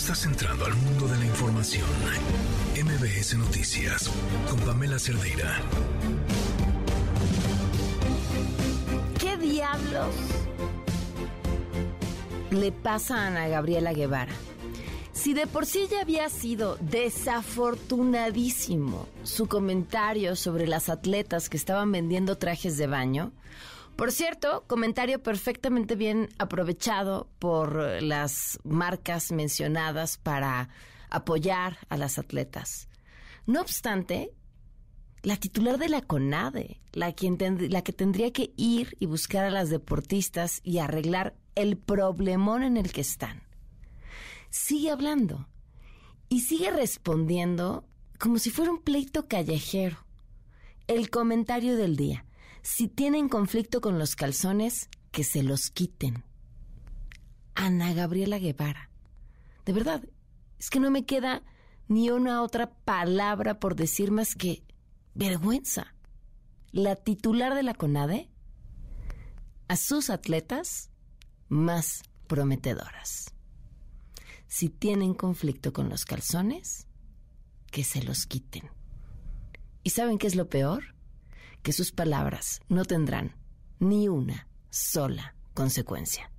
Estás entrando al mundo de la información. MBS Noticias con Pamela Cerdeira. ¿Qué diablos le pasa a Ana Gabriela Guevara? Si de por sí ya había sido desafortunadísimo su comentario sobre las atletas que estaban vendiendo trajes de baño, por cierto, comentario perfectamente bien aprovechado por las marcas mencionadas para apoyar a las atletas. No obstante, la titular de la CONADE, la, la que tendría que ir y buscar a las deportistas y arreglar el problemón en el que están, sigue hablando y sigue respondiendo como si fuera un pleito callejero. El comentario del día. Si tienen conflicto con los calzones, que se los quiten. Ana Gabriela Guevara. De verdad, es que no me queda ni una otra palabra por decir más que vergüenza. La titular de la CONADE a sus atletas más prometedoras si tienen conflicto con los calzones, que se los quiten. ¿Y saben qué es lo peor? Que sus palabras no tendrán ni una sola consecuencia.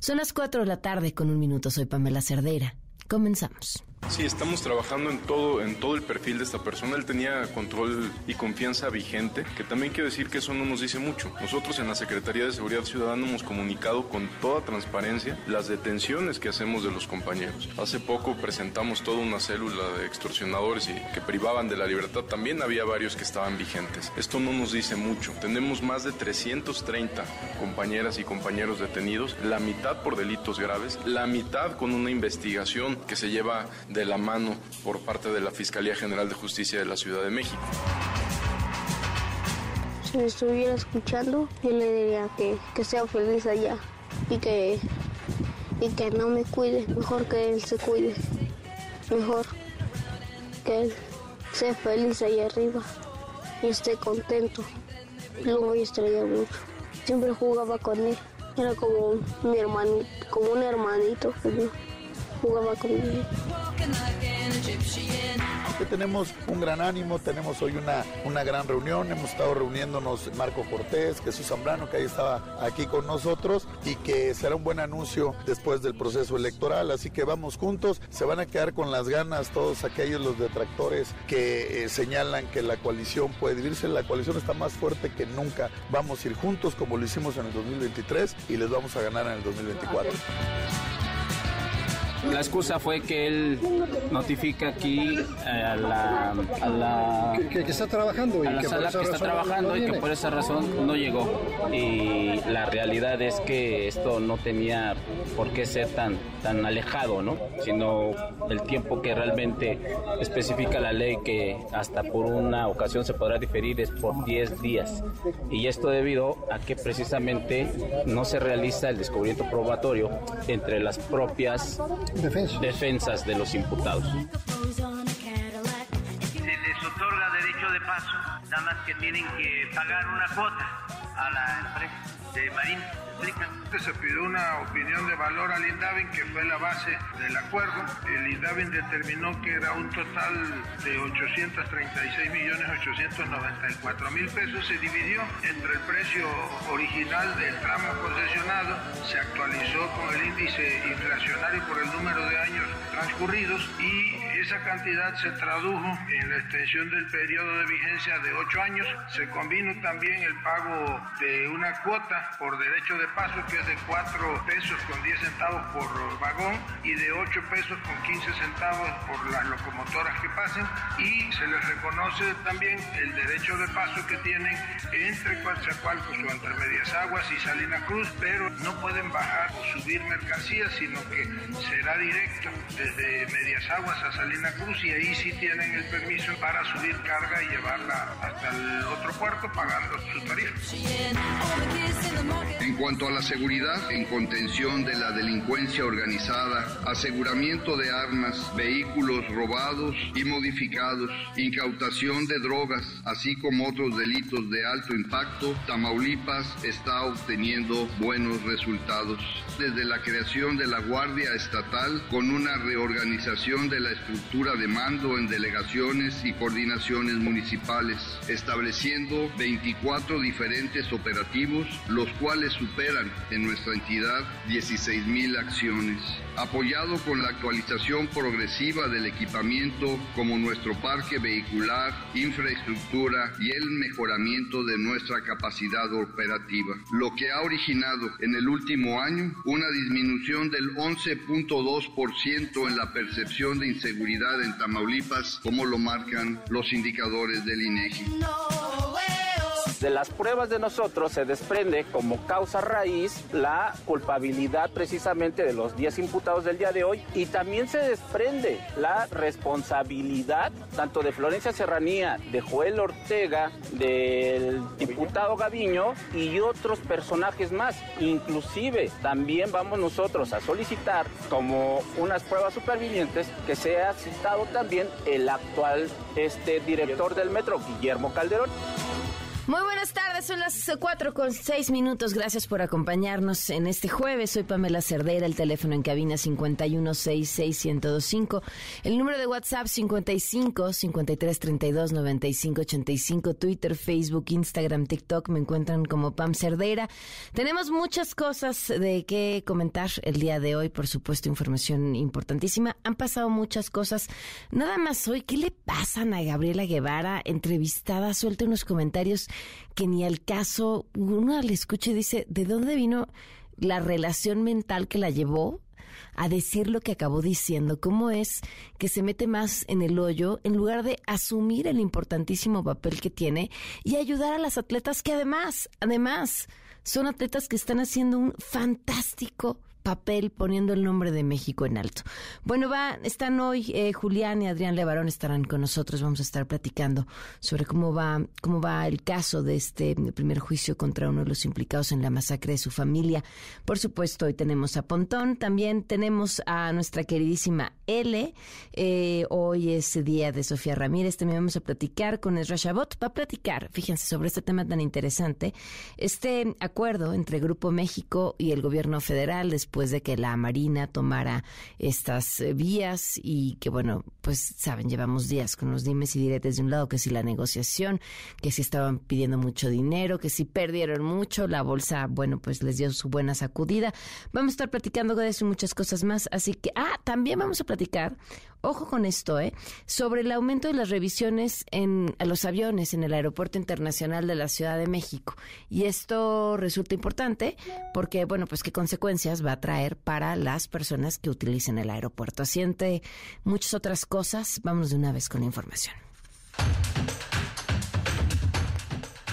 Son las 4 de la tarde con un minuto. Soy Pamela Cerdeira. Comenzamos. Sí, estamos trabajando en todo, en todo el perfil de esta persona. Él tenía control y confianza vigente, que también quiero decir que eso no nos dice mucho. Nosotros en la Secretaría de Seguridad Ciudadana hemos comunicado con toda transparencia las detenciones que hacemos de los compañeros. Hace poco presentamos toda una célula de extorsionadores y que privaban de la libertad. También había varios que estaban vigentes. Esto no nos dice mucho. Tenemos más de 330 compañeras y compañeros detenidos, la mitad por delitos graves, la mitad con una investigación que se lleva de la mano por parte de la Fiscalía General de Justicia de la Ciudad de México. Si me estuviera escuchando, yo le diría que, que sea feliz allá y que, y que no me cuide, mejor que él se cuide, mejor que él sea feliz allá arriba y esté contento. Lo voy a mucho. Siempre jugaba con él, era como mi hermanito, como un hermanito jugaba conmigo tenemos un gran ánimo, tenemos hoy una, una gran reunión, hemos estado reuniéndonos Marco Cortés, Jesús Zambrano, que ahí estaba aquí con nosotros, y que será un buen anuncio después del proceso electoral, así que vamos juntos, se van a quedar con las ganas todos aquellos los detractores que eh, señalan que la coalición puede dividirse, la coalición está más fuerte que nunca, vamos a ir juntos como lo hicimos en el 2023 y les vamos a ganar en el 2024. La excusa fue que él notifica aquí a la, a la que, está trabajando y a la que sala que está trabajando y que por esa razón no llegó. Y la realidad es que esto no tenía por qué ser tan tan alejado, ¿no? Sino el tiempo que realmente especifica la ley que hasta por una ocasión se podrá diferir es por 10 días. Y esto debido a que precisamente no se realiza el descubrimiento probatorio entre las propias defensas de los imputados. Se les otorga derecho de paso, nada más que tienen que pagar una cuota a la empresa de Marina. Se pidió una opinión de valor al INDAVIN, que fue la base del acuerdo. El INDAVIN determinó que era un total de 836 millones 894 mil pesos. Se dividió entre el precio original del tramo concesionado, se actualizó con el índice inflacionario por el número de años transcurridos y esa cantidad se tradujo en la extensión del periodo de vigencia de 8 años. Se combinó también el pago de una cuota por derecho de paso que es de 4 pesos con 10 centavos por vagón y de 8 pesos con 15 centavos por las locomotoras que pasen y se les reconoce también el derecho de paso que tienen entre Coatzacoalcos o entre Medias Aguas y Salina Cruz, pero no pueden bajar o subir mercancías, sino que será directo desde Medias Aguas a Salina Cruz y ahí sí tienen el permiso para subir carga y llevarla hasta el otro puerto pagando su tarifa. cuanto a la seguridad, en contención de la delincuencia organizada, aseguramiento de armas, vehículos robados y modificados, incautación de drogas, así como otros delitos de alto impacto, Tamaulipas está obteniendo buenos resultados. Desde la creación de la Guardia Estatal, con una reorganización de la estructura de mando en delegaciones y coordinaciones municipales, estableciendo 24 diferentes operativos, los cuales superan en nuestra entidad 16 mil acciones. Apoyado con la actualización progresiva del equipamiento como nuestro parque vehicular, infraestructura y el mejoramiento de nuestra capacidad operativa, lo que ha originado en el último año una disminución del 11.2% en la percepción de inseguridad en Tamaulipas, como lo marcan los indicadores del INEGI. De las pruebas de nosotros se desprende como causa raíz la culpabilidad precisamente de los 10 imputados del día de hoy y también se desprende la responsabilidad tanto de Florencia Serranía, de Joel Ortega, del diputado Gaviño y otros personajes más. Inclusive también vamos nosotros a solicitar como unas pruebas supervivientes que sea citado también el actual este, director del metro, Guillermo Calderón. Muy buenas tardes, son las cuatro con seis minutos. Gracias por acompañarnos en este jueves. Soy Pamela Cerdera, el teléfono en cabina 5166125, el número de WhatsApp 55 53 32 95 85, Twitter, Facebook, Instagram, TikTok, me encuentran como Pam Cerdera. Tenemos muchas cosas de qué comentar el día de hoy, por supuesto, información importantísima. Han pasado muchas cosas. Nada más hoy, ¿qué le pasan a Gabriela Guevara? Entrevistada, suelta unos comentarios que ni al caso, uno le escucha y dice, ¿de dónde vino la relación mental que la llevó a decir lo que acabó diciendo? ¿Cómo es que se mete más en el hoyo en lugar de asumir el importantísimo papel que tiene y ayudar a las atletas que además, además, son atletas que están haciendo un fantástico papel poniendo el nombre de México en alto. Bueno, va, están hoy eh, Julián y Adrián Levarón estarán con nosotros. Vamos a estar platicando sobre cómo va, cómo va el caso de este primer juicio contra uno de los implicados en la masacre de su familia. Por supuesto, hoy tenemos a Pontón, también tenemos a nuestra queridísima L. Eh, hoy es día de Sofía Ramírez. También vamos a platicar con Ezra Shabot. Va a platicar, fíjense, sobre este tema tan interesante, este acuerdo entre Grupo México y el gobierno federal después después de que la Marina tomara estas eh, vías y que, bueno, pues saben, llevamos días con los dimes y diretes de un lado, que si la negociación, que si estaban pidiendo mucho dinero, que si perdieron mucho, la bolsa, bueno, pues les dio su buena sacudida. Vamos a estar platicando de eso y muchas cosas más, así que, ah, también vamos a platicar ojo con esto, ¿eh? sobre el aumento de las revisiones en a los aviones en el Aeropuerto Internacional de la Ciudad de México. Y esto resulta importante porque, bueno, pues qué consecuencias va a traer para las personas que utilicen el aeropuerto. Así entre muchas otras cosas, vamos de una vez con la información.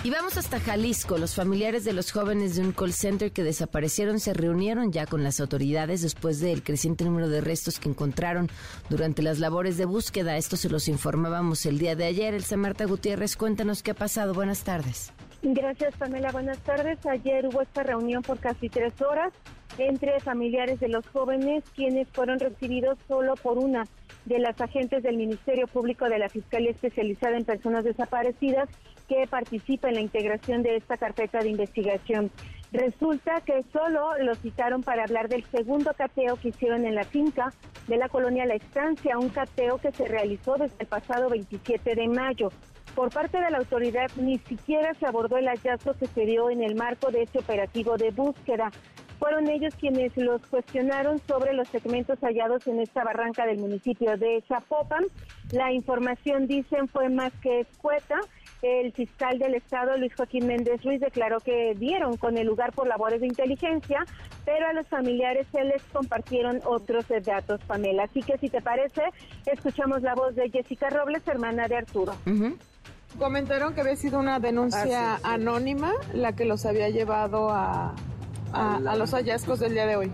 Y vamos hasta Jalisco. Los familiares de los jóvenes de un call center que desaparecieron se reunieron ya con las autoridades después del creciente número de restos que encontraron durante las labores de búsqueda. Esto se los informábamos el día de ayer. Elsa Marta Gutiérrez, cuéntanos qué ha pasado. Buenas tardes. Gracias, Pamela. Buenas tardes. Ayer hubo esta reunión por casi tres horas entre familiares de los jóvenes, quienes fueron recibidos solo por una de las agentes del Ministerio Público de la Fiscalía Especializada en Personas Desaparecidas que participa en la integración de esta carpeta de investigación. Resulta que solo lo citaron para hablar del segundo cateo que hicieron en la finca de la colonia La Estancia, un cateo que se realizó desde el pasado 27 de mayo. Por parte de la autoridad ni siquiera se abordó el hallazgo que se dio en el marco de este operativo de búsqueda. Fueron ellos quienes los cuestionaron sobre los segmentos hallados en esta barranca del municipio de Zapopan. La información, dicen, fue más que escueta. El fiscal del Estado, Luis Joaquín Méndez Ruiz, declaró que dieron con el lugar por labores de inteligencia, pero a los familiares se les compartieron otros datos, Pamela. Así que si te parece, escuchamos la voz de Jessica Robles, hermana de Arturo. Comentaron que había sido una denuncia anónima la que los había llevado a, a, los hallazgos del día de hoy.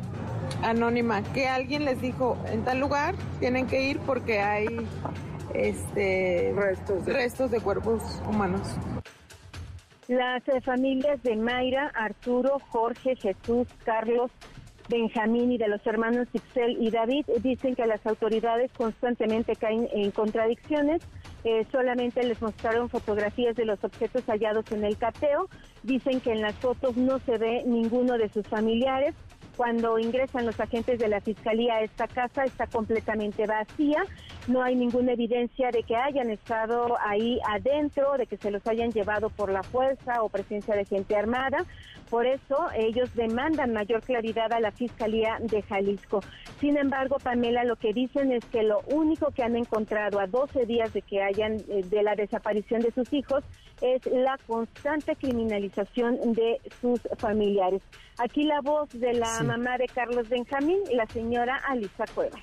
Anónima, que alguien les dijo, en tal lugar tienen que ir porque hay este restos de, restos de cuerpos humanos. Las eh, familias de Mayra, Arturo, Jorge, Jesús, Carlos, Benjamín y de los hermanos Ixel y David dicen que las autoridades constantemente caen en contradicciones. Eh, solamente les mostraron fotografías de los objetos hallados en el cateo. Dicen que en las fotos no se ve ninguno de sus familiares. Cuando ingresan los agentes de la fiscalía a esta casa está completamente vacía. No hay ninguna evidencia de que hayan estado ahí adentro, de que se los hayan llevado por la fuerza o presencia de gente armada. Por eso ellos demandan mayor claridad a la Fiscalía de Jalisco. Sin embargo, Pamela, lo que dicen es que lo único que han encontrado a 12 días de que hayan eh, de la desaparición de sus hijos es la constante criminalización de sus familiares. Aquí la voz de la mamá de Carlos Benjamín, la señora Alisa Cuevas.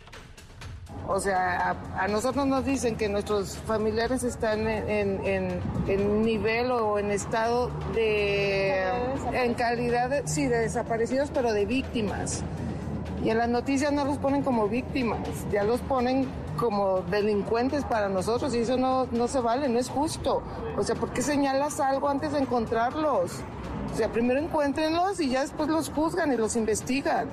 O sea, a, nosotros nos dicen que nuestros familiares están en, en, nivel o en estado de... en calidad, de, sí, de desaparecidos, pero de víctimas. Y en las noticias no los ponen como víctimas, ya los ponen como delincuentes para nosotros y eso no, no se vale, no es justo. O sea, ¿por qué señalas algo antes de encontrarlos? O sea, primero encuéntrenlos y ya después los juzgan y los investigan.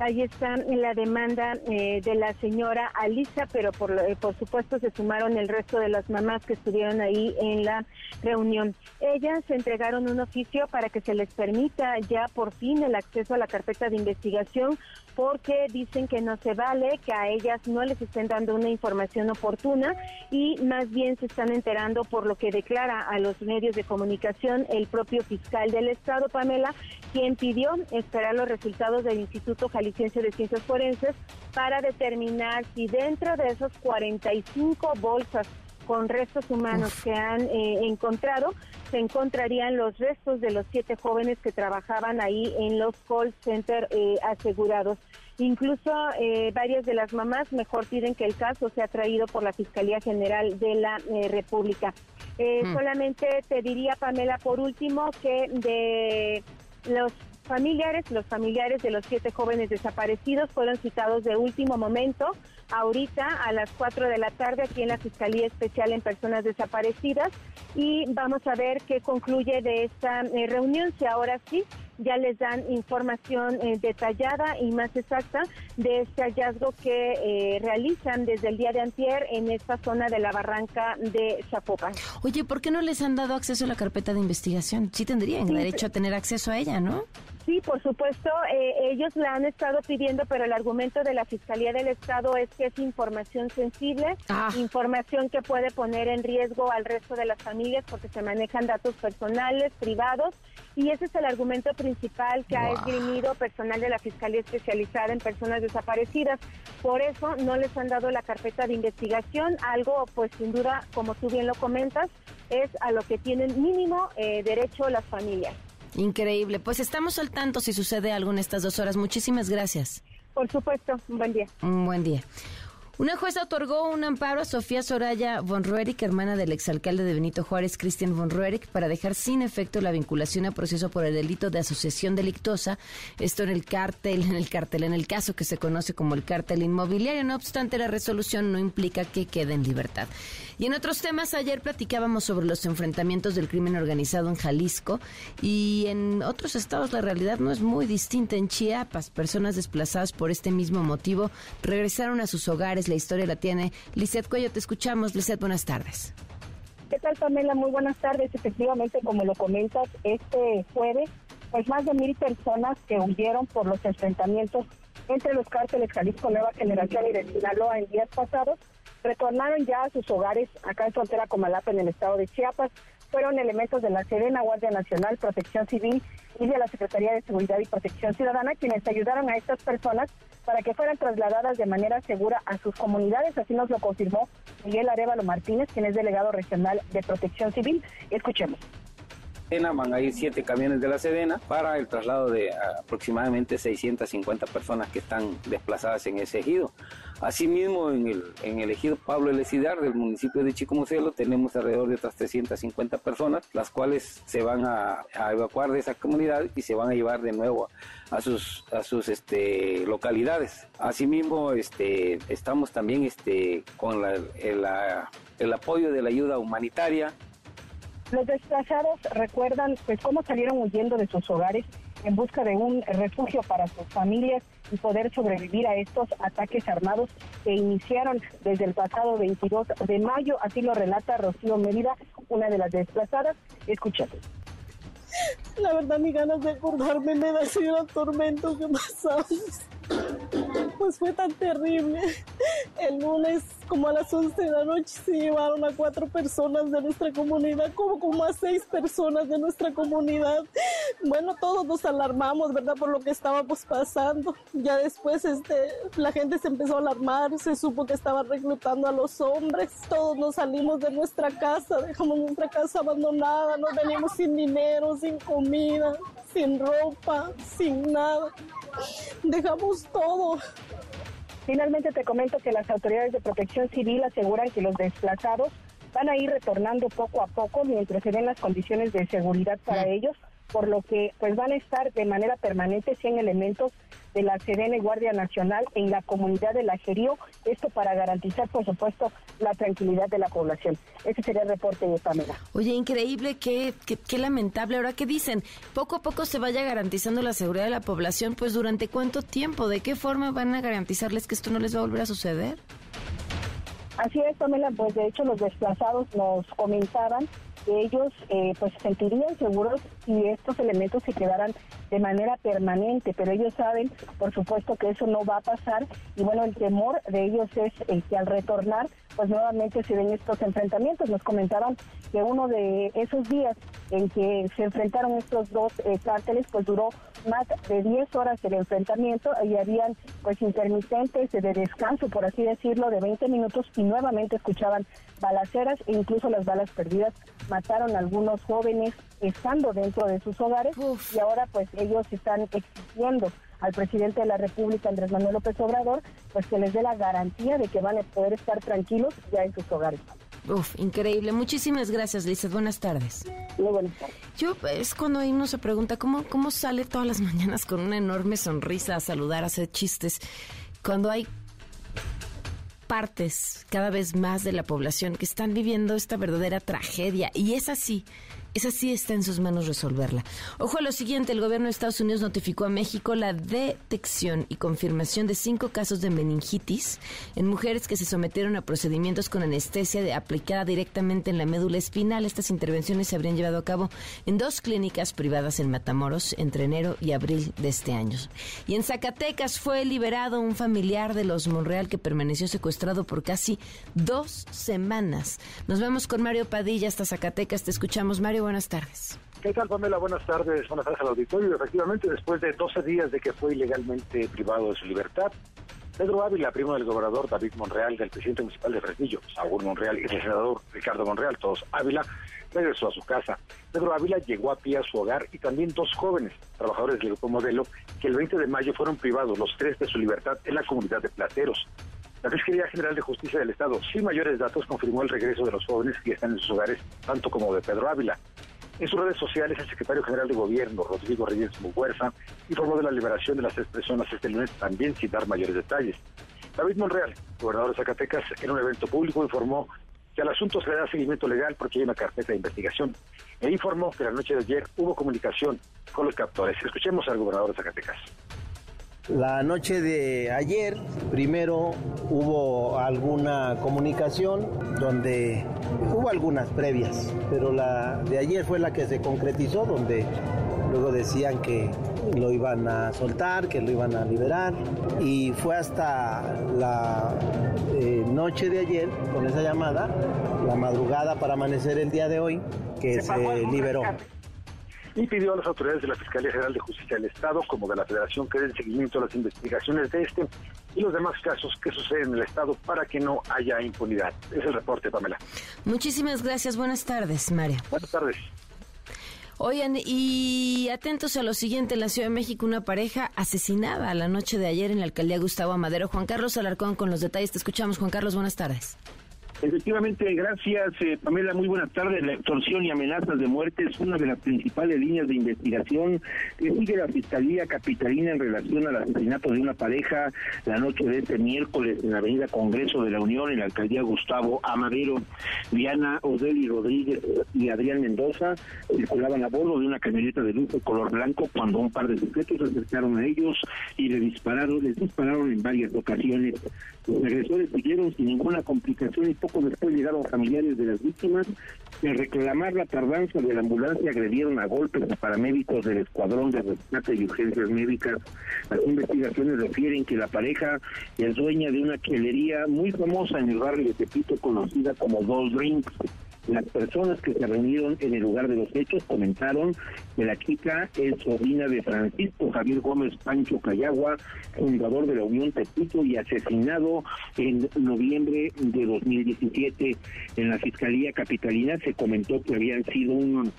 Ahí está la demanda eh, de la señora Alisa, pero por, eh, por supuesto se sumaron el resto de las mamás que estuvieron ahí en la reunión. Ellas entregaron un oficio para que se les permita ya por fin el acceso a la carpeta de investigación porque dicen que no se vale, que a ellas no les estén dando una información oportuna y más bien se están enterando por lo que declara a los medios de comunicación el propio fiscal del Estado, Pamela, quien pidió esperar los resultados del Instituto Jalisciense de Ciencias Forenses para determinar si dentro de esos 45 bolsas con restos humanos que han eh, encontrado, se encontrarían los restos de los siete jóvenes que trabajaban ahí en los call center eh, asegurados. Incluso eh, varias de las mamás mejor piden que el caso sea traído por la Fiscalía General de la República. Mm. Solamente te diría, Pamela, por último, que de los familiares, los familiares de los siete jóvenes desaparecidos fueron citados de último momento, ahorita a las 4 de la tarde aquí en la Fiscalía Especial en Personas Desaparecidas y vamos a ver qué concluye de esta eh, reunión, si ahora sí ya les dan información eh, detallada y más exacta de este hallazgo que eh, realizan desde el día de antier en esta zona de la barranca de Zapopan. Oye, ¿por qué no les han dado acceso a la carpeta de investigación? Sí tendrían derecho a tener acceso a ella, ¿no? Sí, por supuesto, eh, ellos la han estado pidiendo, pero el argumento de la Fiscalía del Estado es que es información sensible, ah. información que puede poner en riesgo al resto de las familias porque se manejan datos personales, privados, y ese es el argumento principal que ha esgrimido personal de la Fiscalía Especializada en Personas Desaparecidas. Por eso no les han dado la carpeta de investigación, algo pues sin duda, como tú bien lo comentas, es a lo que tienen mínimo eh, derecho las familias. Increíble. Pues estamos al tanto si sucede algo en estas dos horas. Muchísimas gracias. Por supuesto. Un buen día. Un buen día. Una jueza otorgó un amparo a Sofía Soraya von Roerich, hermana del exalcalde de Benito Juárez, Cristian von Roerich, para dejar sin efecto la vinculación a proceso por el delito de asociación delictuosa. Esto en el cártel, en el cártel, en el caso que se conoce como el cártel inmobiliario. No obstante, la resolución no implica que quede en libertad. Y en otros temas, ayer platicábamos sobre los enfrentamientos del crimen organizado en Jalisco y en otros estados la realidad no es muy distinta. En Chiapas, personas desplazadas por este mismo motivo regresaron a sus hogares. La historia la tiene Lizeth Cuello. Te escuchamos. Lizeth, buenas tardes. ¿Qué tal, Pamela? Muy buenas tardes. Efectivamente, como lo comentas, este jueves, pues más de mil personas que huyeron por los enfrentamientos entre los cárteles Jalisco Nueva Generación y de Sinaloa en días pasados, retornaron ya a sus hogares acá en frontera Comalapa, en el estado de Chiapas. Fueron elementos de la Serena, Guardia Nacional, Protección Civil y de la Secretaría de Seguridad y Protección Ciudadana quienes ayudaron a estas personas para que fueran trasladadas de manera segura a sus comunidades. Así nos lo confirmó Miguel Arevalo Martínez, quien es delegado regional de Protección Civil. Escuchemos van a ir siete camiones de la Sedena para el traslado de aproximadamente 650 personas que están desplazadas en ese ejido. Asimismo, en el, en el ejido Pablo Elecidar del municipio de Chicomucelo tenemos alrededor de otras 350 personas, las cuales se van a, evacuar de esa comunidad y se van a llevar de nuevo a, sus, a sus este, localidades. Asimismo, este, estamos también este, con el, el apoyo de la ayuda humanitaria Los desplazados recuerdan pues cómo salieron huyendo de sus hogares en busca de un refugio para sus familias y poder sobrevivir a estos ataques armados que iniciaron desde el pasado 22 de mayo, así lo relata Rocío Mérida, una de las desplazadas. Escuchemos. La verdad, ni ganas de acordarme me da así el tormento que pasamos. Pues fue tan terrible. El lunes, como a las 11 de la noche, se llevaron a cuatro personas de nuestra comunidad, como, como a seis personas de nuestra comunidad. Bueno, todos nos alarmamos, ¿verdad? Por lo que estábamos pasando. Ya después este, la gente se empezó a alarmar, se supo que estaban reclutando a los hombres. Todos nos salimos de nuestra casa, dejamos nuestra casa abandonada, nos venimos sin dinero, sin comida, sin ropa, sin nada. Dejamos todo. Finalmente te comento que las autoridades de protección civil aseguran que los desplazados van a ir retornando poco a poco mientras se den las condiciones de seguridad para ellos por lo que pues van a estar de manera permanente 100 elementos de la Sedena y Guardia Nacional en la comunidad de La Jerío, esto para garantizar, por supuesto, la tranquilidad de la población. Ese sería el reporte de Pamela. Oye, increíble, qué, qué, lamentable. Ahora, ¿qué dicen? Poco a poco se vaya garantizando la seguridad de la población, pues ¿durante cuánto tiempo? ¿De qué forma van a garantizarles que esto no les va a volver a suceder? Así es, Pamela, pues de hecho los desplazados nos comentaban ellos eh, pues se sentirían seguros si estos elementos se quedaran de manera permanente, pero ellos saben, por supuesto, que eso no va a pasar y bueno, el temor de ellos es el que al retornar, pues nuevamente se den estos enfrentamientos. Nos comentaban que uno de esos días en que se enfrentaron estos dos eh, cárteles, pues duró más de 10 horas el enfrentamiento y habían pues intermitentes de descanso, por así decirlo, de 20 minutos y nuevamente escuchaban balaceras e incluso las balas perdidas mataron a algunos jóvenes estando dentro de sus hogares y ahora pues ellos están exigiendo al presidente de la República, Andrés Manuel López Obrador, pues que les dé la garantía de que van a poder estar tranquilos ya en sus hogares. Uf, increíble. Muchísimas gracias, Lizeth. Buenas tardes. Muy buenas tardes. Yo, es cuando uno se pregunta, ¿cómo, ¿cómo sale todas las mañanas con una enorme sonrisa a saludar, a hacer chistes? Cuando hay partes cada vez más de la población que están viviendo esta verdadera tragedia. Y es así esa sí está en sus manos resolverla. Ojo a lo siguiente, el gobierno de Estados Unidos notificó a México la detección y confirmación de cinco casos de meningitis en mujeres que se sometieron a procedimientos con anestesia de, aplicada directamente en la médula espinal. Estas intervenciones se habrían llevado a cabo en dos clínicas privadas en Matamoros entre enero y abril de este año. Y en Zacatecas fue liberado un familiar de los Monreal que permaneció secuestrado por casi dos semanas. Nos vemos con Mario Padilla hasta Zacatecas. Te escuchamos, Mario buenas tardes. ¿Qué tal, Pamela? Buenas tardes. Buenas tardes al auditorio. Efectivamente, después de 12 días de que fue ilegalmente privado de su libertad, Pedro Ávila, primo del gobernador David Monreal, del presidente municipal de Fresnillo, Saúl Monreal y el senador Ricardo Monreal, todos Ávila, regresó a su casa. Pedro Ávila llegó a pie a su hogar y también dos jóvenes, trabajadores del grupo Modelo, que el 20 de mayo fueron privados los tres de su libertad en la comunidad de Plateros. La Fiscalía General de Justicia del Estado, sin mayores datos, confirmó el regreso de los jóvenes que están en sus hogares, tanto como de Pedro Ávila. En sus redes sociales, el secretario general de Gobierno, Rodrigo Reyes Muguerza, informó de la liberación de las tres personas este lunes, también sin dar mayores detalles. David Monreal, gobernador de Zacatecas, en un evento público informó que al asunto se le da seguimiento legal porque hay una carpeta de investigación e informó que la noche de ayer hubo comunicación con los captores. Escuchemos al gobernador de Zacatecas. La noche de ayer, primero hubo alguna comunicación donde hubo algunas previas, pero la de ayer fue la que se concretizó, donde luego decían que lo iban a soltar, que lo iban a liberar, y fue hasta la eh, noche de ayer, con esa llamada, la madrugada para amanecer el día de hoy, que se liberó y pidió a las autoridades de la Fiscalía General de Justicia del Estado, como de la Federación, que den seguimiento a las investigaciones de este y los demás casos que suceden en el Estado para que no haya impunidad. Es el reporte, Pamela. Muchísimas gracias. Buenas tardes, María. Buenas tardes. Oigan, y atentos a lo siguiente, en la Ciudad de México una pareja asesinada la noche de ayer en la alcaldía Gustavo Amadero. Juan Carlos Alarcón con los detalles. Te escuchamos, Juan Carlos, buenas tardes. Efectivamente, gracias eh, Pamela, muy buenas tardes. La extorsión y amenazas de muerte es una de las principales líneas de investigación que sigue la Fiscalía Capitalina en relación al asesinato de una pareja la noche de este miércoles en la Avenida Congreso de la Unión, en la alcaldía Gustavo Amadero. Diana Odeli Rodríguez y Adrián Mendoza circulaban a bordo de una camioneta de lujo color blanco cuando un par de sujetos se acercaron a ellos y le dispararon, les dispararon en varias ocasiones. Los agresores siguieron sin ninguna complicación después llegaron familiares de las víctimas. En reclamar la tardanza de la ambulancia agredieron a golpes a paramédicos del Escuadrón de Rescate y Urgencias Médicas. Las investigaciones refieren que la pareja es dueña de una chelería muy famosa en el barrio de Tepito conocida como Dos Drinks. Las personas que se reunieron en el lugar de los hechos comentaron que la chica es sobrina de Francisco Javier Gómez Pancho Cayagua, fundador de la Unión Tepito y asesinado en noviembre de 2017. En la Fiscalía Capitalina se comentó que habían sido un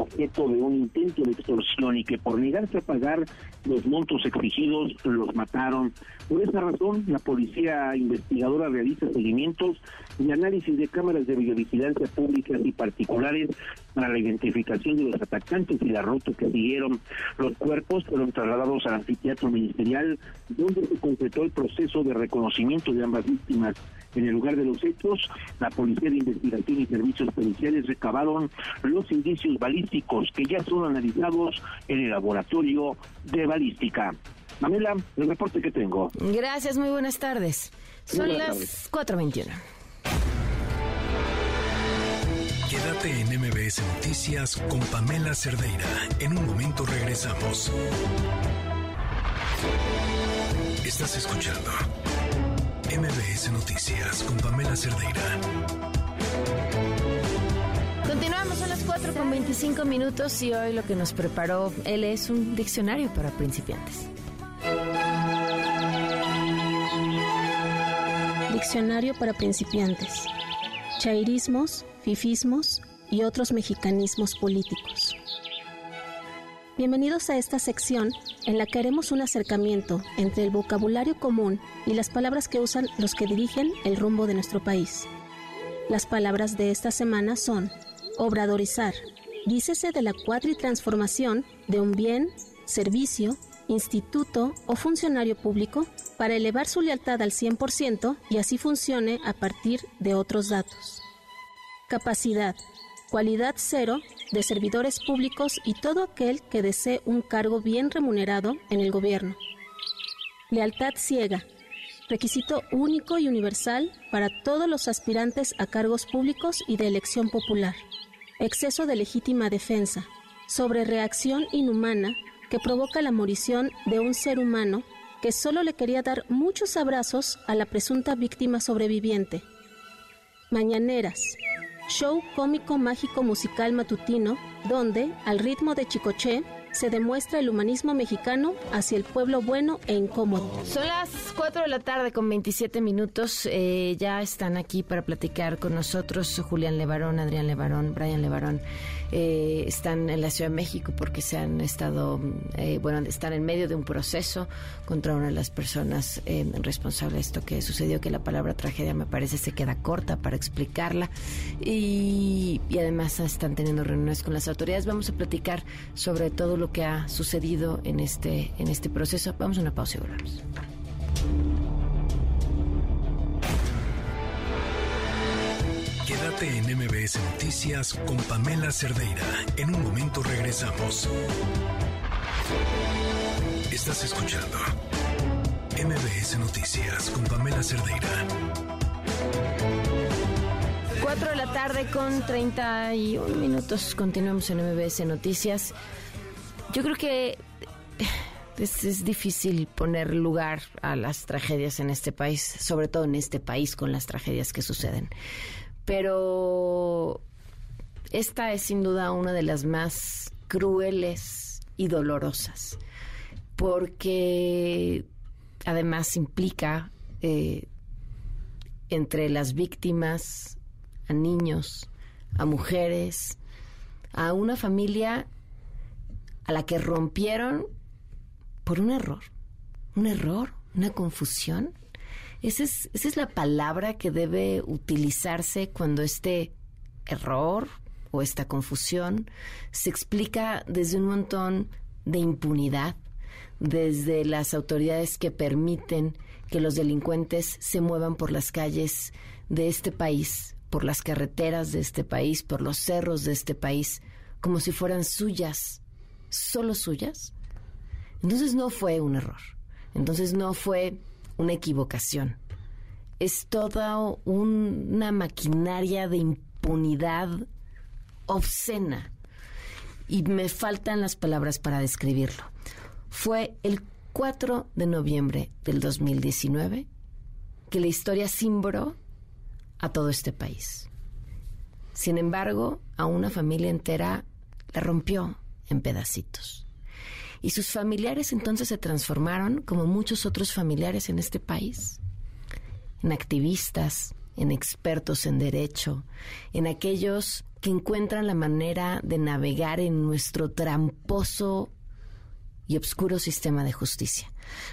objeto de un intento de extorsión y que por negarse a pagar los montos exigidos los mataron. Por esa razón, la policía investigadora realiza seguimientos y análisis de cámaras de videovigilancia públicas y particulares para la identificación de los atacantes y la ruta que siguieron. Los cuerpos fueron trasladados al anfiteatro ministerial, donde se completó el proceso de reconocimiento de ambas víctimas. En el lugar de los hechos, la Policía de Investigación y Servicios Policiales recabaron los indicios balísticos que ya son analizados en el laboratorio de balística. Mamela, el reporte que tengo. Gracias, muy buenas tardes. Son las 4.21. Quédate en MBS Noticias con Pamela Cerdeira. En un momento regresamos. Estás escuchando MBS Noticias con Pamela Cerdeira. Continuamos a las 4 con 25 minutos y hoy lo que nos preparó él es un diccionario para principiantes. Diccionario para principiantes. Chairismos, fifismos y otros mexicanismos políticos. Bienvenidos a esta sección en la que haremos un acercamiento entre el vocabulario común y las palabras que usan los que dirigen el rumbo de nuestro país. Las palabras de esta semana son obradorizar, dícese de la cuatritransformación de un bien, servicio, instituto o funcionario público para elevar su lealtad al 100% y así funcione a partir de otros datos. Capacidad, cualidad cero de servidores públicos y todo aquel que desee un cargo bien remunerado en el gobierno. Lealtad ciega, requisito único y universal para todos los aspirantes a cargos públicos y de elección popular. Exceso de legítima defensa, sobre reacción inhumana que provoca la morición de un ser humano que solo le quería dar muchos abrazos a la presunta víctima sobreviviente. Mañaneras, show cómico mágico musical matutino donde, al ritmo de Chicoché, se demuestra el humanismo mexicano hacia el pueblo bueno e incómodo. Son las 4 de la tarde con 27 minutos. Eh, ya están aquí para platicar con nosotros Julián Levarón, Adrián Levarón, Brian Levarón. Eh, están en la Ciudad de México porque se han estado, eh, bueno, están en medio de un proceso contra una de las personas eh, responsables de esto que sucedió, que la palabra tragedia me parece se queda corta para explicarla. Y, y además están teniendo reuniones con las autoridades. Vamos a platicar sobre todo lo que ha sucedido en este, en este proceso. Vamos a una pausa y volvemos. Quédate en MBS Noticias con Pamela Cerdeira. En un momento regresamos. Estás escuchando MBS Noticias con Pamela Cerdeira. 4 de la tarde con 31 minutos. Continuamos en MBS Noticias. Yo creo que es, es, difícil poner lugar a las tragedias en este país, sobre todo en este país con las tragedias que suceden. Pero esta es sin duda una de las más crueles y dolorosas, porque además implica eh, entre las víctimas a niños, a mujeres, a una familia a la que rompieron por un error, un error, una confusión Esa es, esa es la palabra que debe utilizarse cuando este error o esta confusión se explica desde un montón de impunidad, desde las autoridades que permiten que los delincuentes se muevan por las calles de este país, por las carreteras de este país, por los cerros de este país, como si fueran suyas, solo suyas. Entonces no fue un error, entonces no fue una equivocación. Es toda una maquinaria de impunidad obscena. Y me faltan las palabras para describirlo. Fue el 4 de noviembre del 2019 que la historia cimbró a todo este país. Sin embargo, a una familia entera la rompió en pedacitos. Y sus familiares entonces se transformaron, como muchos otros familiares en este país, en activistas, en expertos en derecho, en aquellos que encuentran la manera de navegar en nuestro tramposo y oscuro sistema de justicia.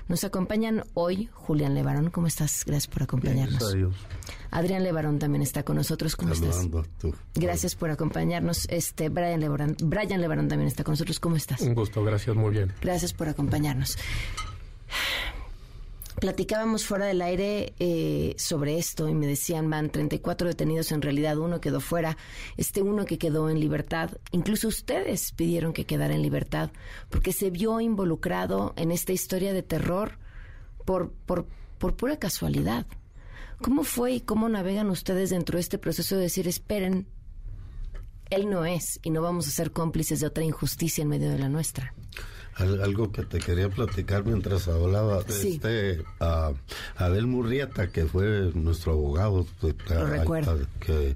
Nos acompañan hoy Julián Levarón. ¿Cómo estás? Gracias por acompañarnos. Adrián Levarón también está con nosotros. ¿Cómo estás? Gracias por acompañarnos. Este Brian Levarón, Brian Levarón también está con nosotros. ¿Cómo estás? Un gusto, gracias, muy bien. Gracias por acompañarnos. Platicábamos fuera del aire eh, sobre esto y me decían, van 34 detenidos, en realidad uno quedó fuera, este uno que quedó en libertad, incluso ustedes pidieron que quedara en libertad, porque se vio involucrado en esta historia de terror por, por, por pura casualidad. ¿Cómo fue y cómo navegan ustedes dentro de este proceso de decir, esperen, él no es y no vamos a ser cómplices de otra injusticia en medio de la nuestra? Algo que te quería platicar mientras hablaba. Este, uh, Abel Murrieta, que fue nuestro abogado, pues, que,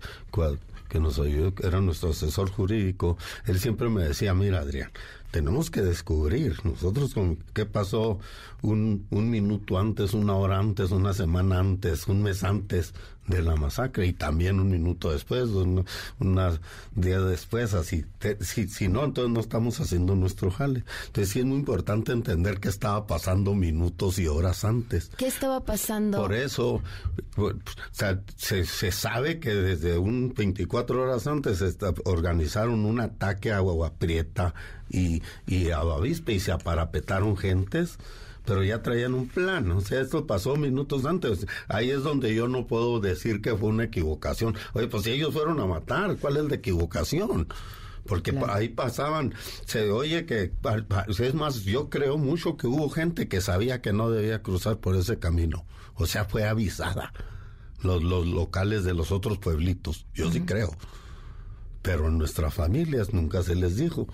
que nos ayudó, era nuestro asesor jurídico, él siempre me decía, mira Adrián, tenemos que descubrir nosotros con qué pasó un, un minuto antes, una hora antes, una semana antes, un mes antes de la masacre y también un minuto después, un, unas días después, así, si, si no, entonces no estamos haciendo nuestro jale. Entonces sí es muy importante entender qué estaba pasando minutos y horas antes. ¿Qué estaba pasando? Por eso, pues, se, se sabe que desde un 24 horas antes organizaron un ataque a Agua Prieta y, y a Bavispe y se aparapetaron gentes pero ya traían un plan. O sea, esto pasó minutos antes. Ahí es donde yo no puedo decir que fue una equivocación. Oye, pues si ellos fueron a matar, ¿cuál es la equivocación? Porque ahí pasaban, se oye que, es más, yo creo mucho que hubo gente que sabía que no debía cruzar por ese camino. O sea, fue avisada. Los, los locales de los otros pueblitos, yo sí creo. Pero en nuestras familias nunca se les dijo.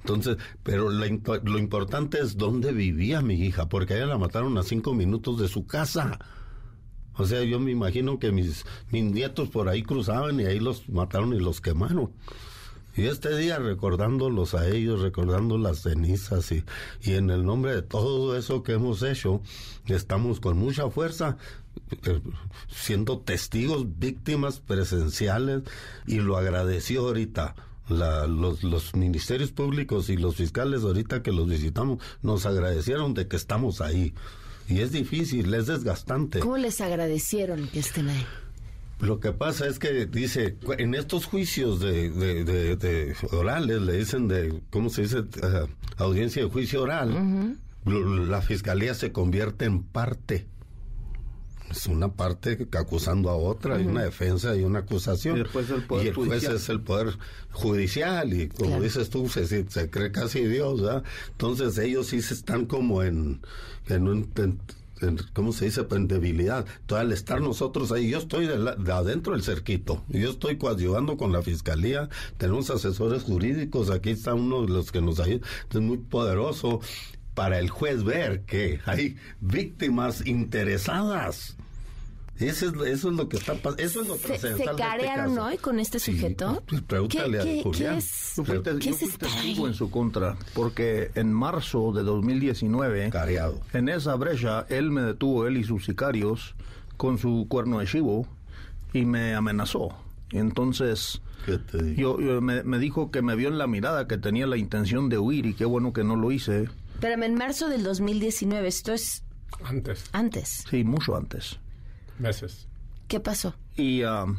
Entonces, pero lo, lo importante es dónde vivía mi hija, porque a ella la mataron a cinco minutos de su casa. O sea, yo me imagino que mis, nietos por ahí cruzaban y ahí los mataron y los quemaron. Y este día recordándolos a ellos, recordando las cenizas y, y en el nombre de todo eso que hemos hecho, estamos con mucha fuerza eh, siendo testigos, víctimas presenciales y lo agradeció ahorita los, los, ministerios públicos y los fiscales ahorita que los visitamos nos agradecieron de que estamos ahí. Y es difícil, es desgastante. ¿Cómo les agradecieron que estén ahí? Lo que pasa es que dice, en estos juicios de, de, orales, le dicen de, ¿cómo se dice? Uh, audiencia de juicio oral, la fiscalía se convierte en parte es una parte acusando a otra, hay una defensa y una acusación. Y, después el, poder juez es el poder judicial y como dices tú, se, se, cree casi Dios, ¿verdad? Entonces ellos sí se están como en, en un... ¿cómo se dice? En debilidad. Entonces, al estar nosotros ahí, yo estoy de, adentro del cerquito, yo estoy coadyuvando con la fiscalía, tenemos asesores jurídicos, aquí está uno de los que nos ayuda, es muy poderoso para el juez ver que hay víctimas interesadas. Eso es, eso es lo que está pasando. Eso es lo ¿Se, ¿Se este carearon hoy con este sujeto? Pues, pregúntale ¿Qué, a Julián. ¿qué es, yo fui, ¿qué es testigo en su contra, porque en marzo de 2019, Careado. en esa brecha, él me detuvo, él y sus sicarios, con su cuerno de chivo, y me amenazó. Entonces, yo, me, me dijo que me vio en la mirada que tenía la intención de huir y qué bueno que no lo hice Espérame, en marzo del 2019, esto es Antes. Antes. Sí, mucho antes. Meses. ¿Qué pasó? Y, um,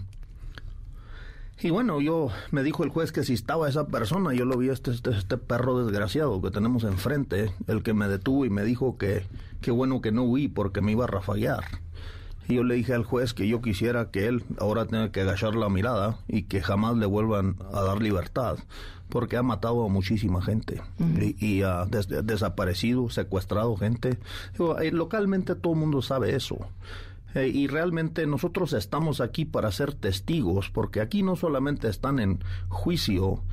y bueno, yo me dijo el juez que si estaba esa persona, yo lo vi este, este, este perro desgraciado que tenemos enfrente, el que me detuvo y me dijo que qué bueno que no huí porque me iba a rafaguear. Y yo le dije al juez que yo quisiera que él ahora tenga que agachar la mirada y que jamás le vuelvan a dar libertad, porque ha matado a muchísima gente y, ha desaparecido, secuestrado gente. Eh, localmente todo el mundo sabe eso. Eh, y realmente nosotros estamos aquí para ser testigos, porque aquí no solamente están en juicio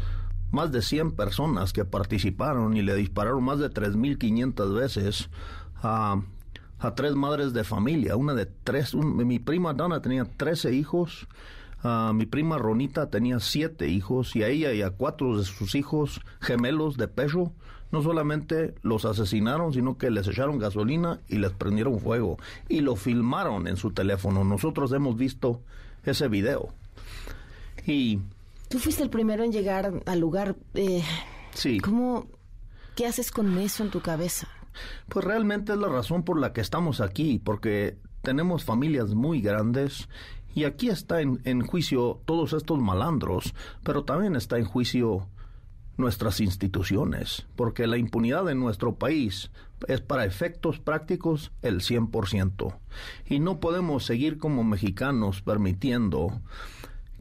más de 100 personas que participaron y le dispararon más de 3.500 veces a a tres madres de familia, una de tres, mi prima Dana tenía 13 hijos, mi prima Ronita tenía siete hijos y a ella y a cuatro de sus hijos gemelos de peso no solamente los asesinaron, sino que les echaron gasolina y les prendieron fuego y lo filmaron en su teléfono. Nosotros hemos visto ese video. Y tú fuiste el primero en llegar al lugar. Eh, sí. ¿Cómo? ¿Qué haces con eso en tu cabeza? Pues realmente es la razón por la que estamos aquí, porque tenemos familias muy grandes y aquí está en, juicio todos estos malandros, pero también está en juicio nuestras instituciones, porque la impunidad en nuestro país es para efectos prácticos el 100%. Y no podemos seguir como mexicanos permitiendo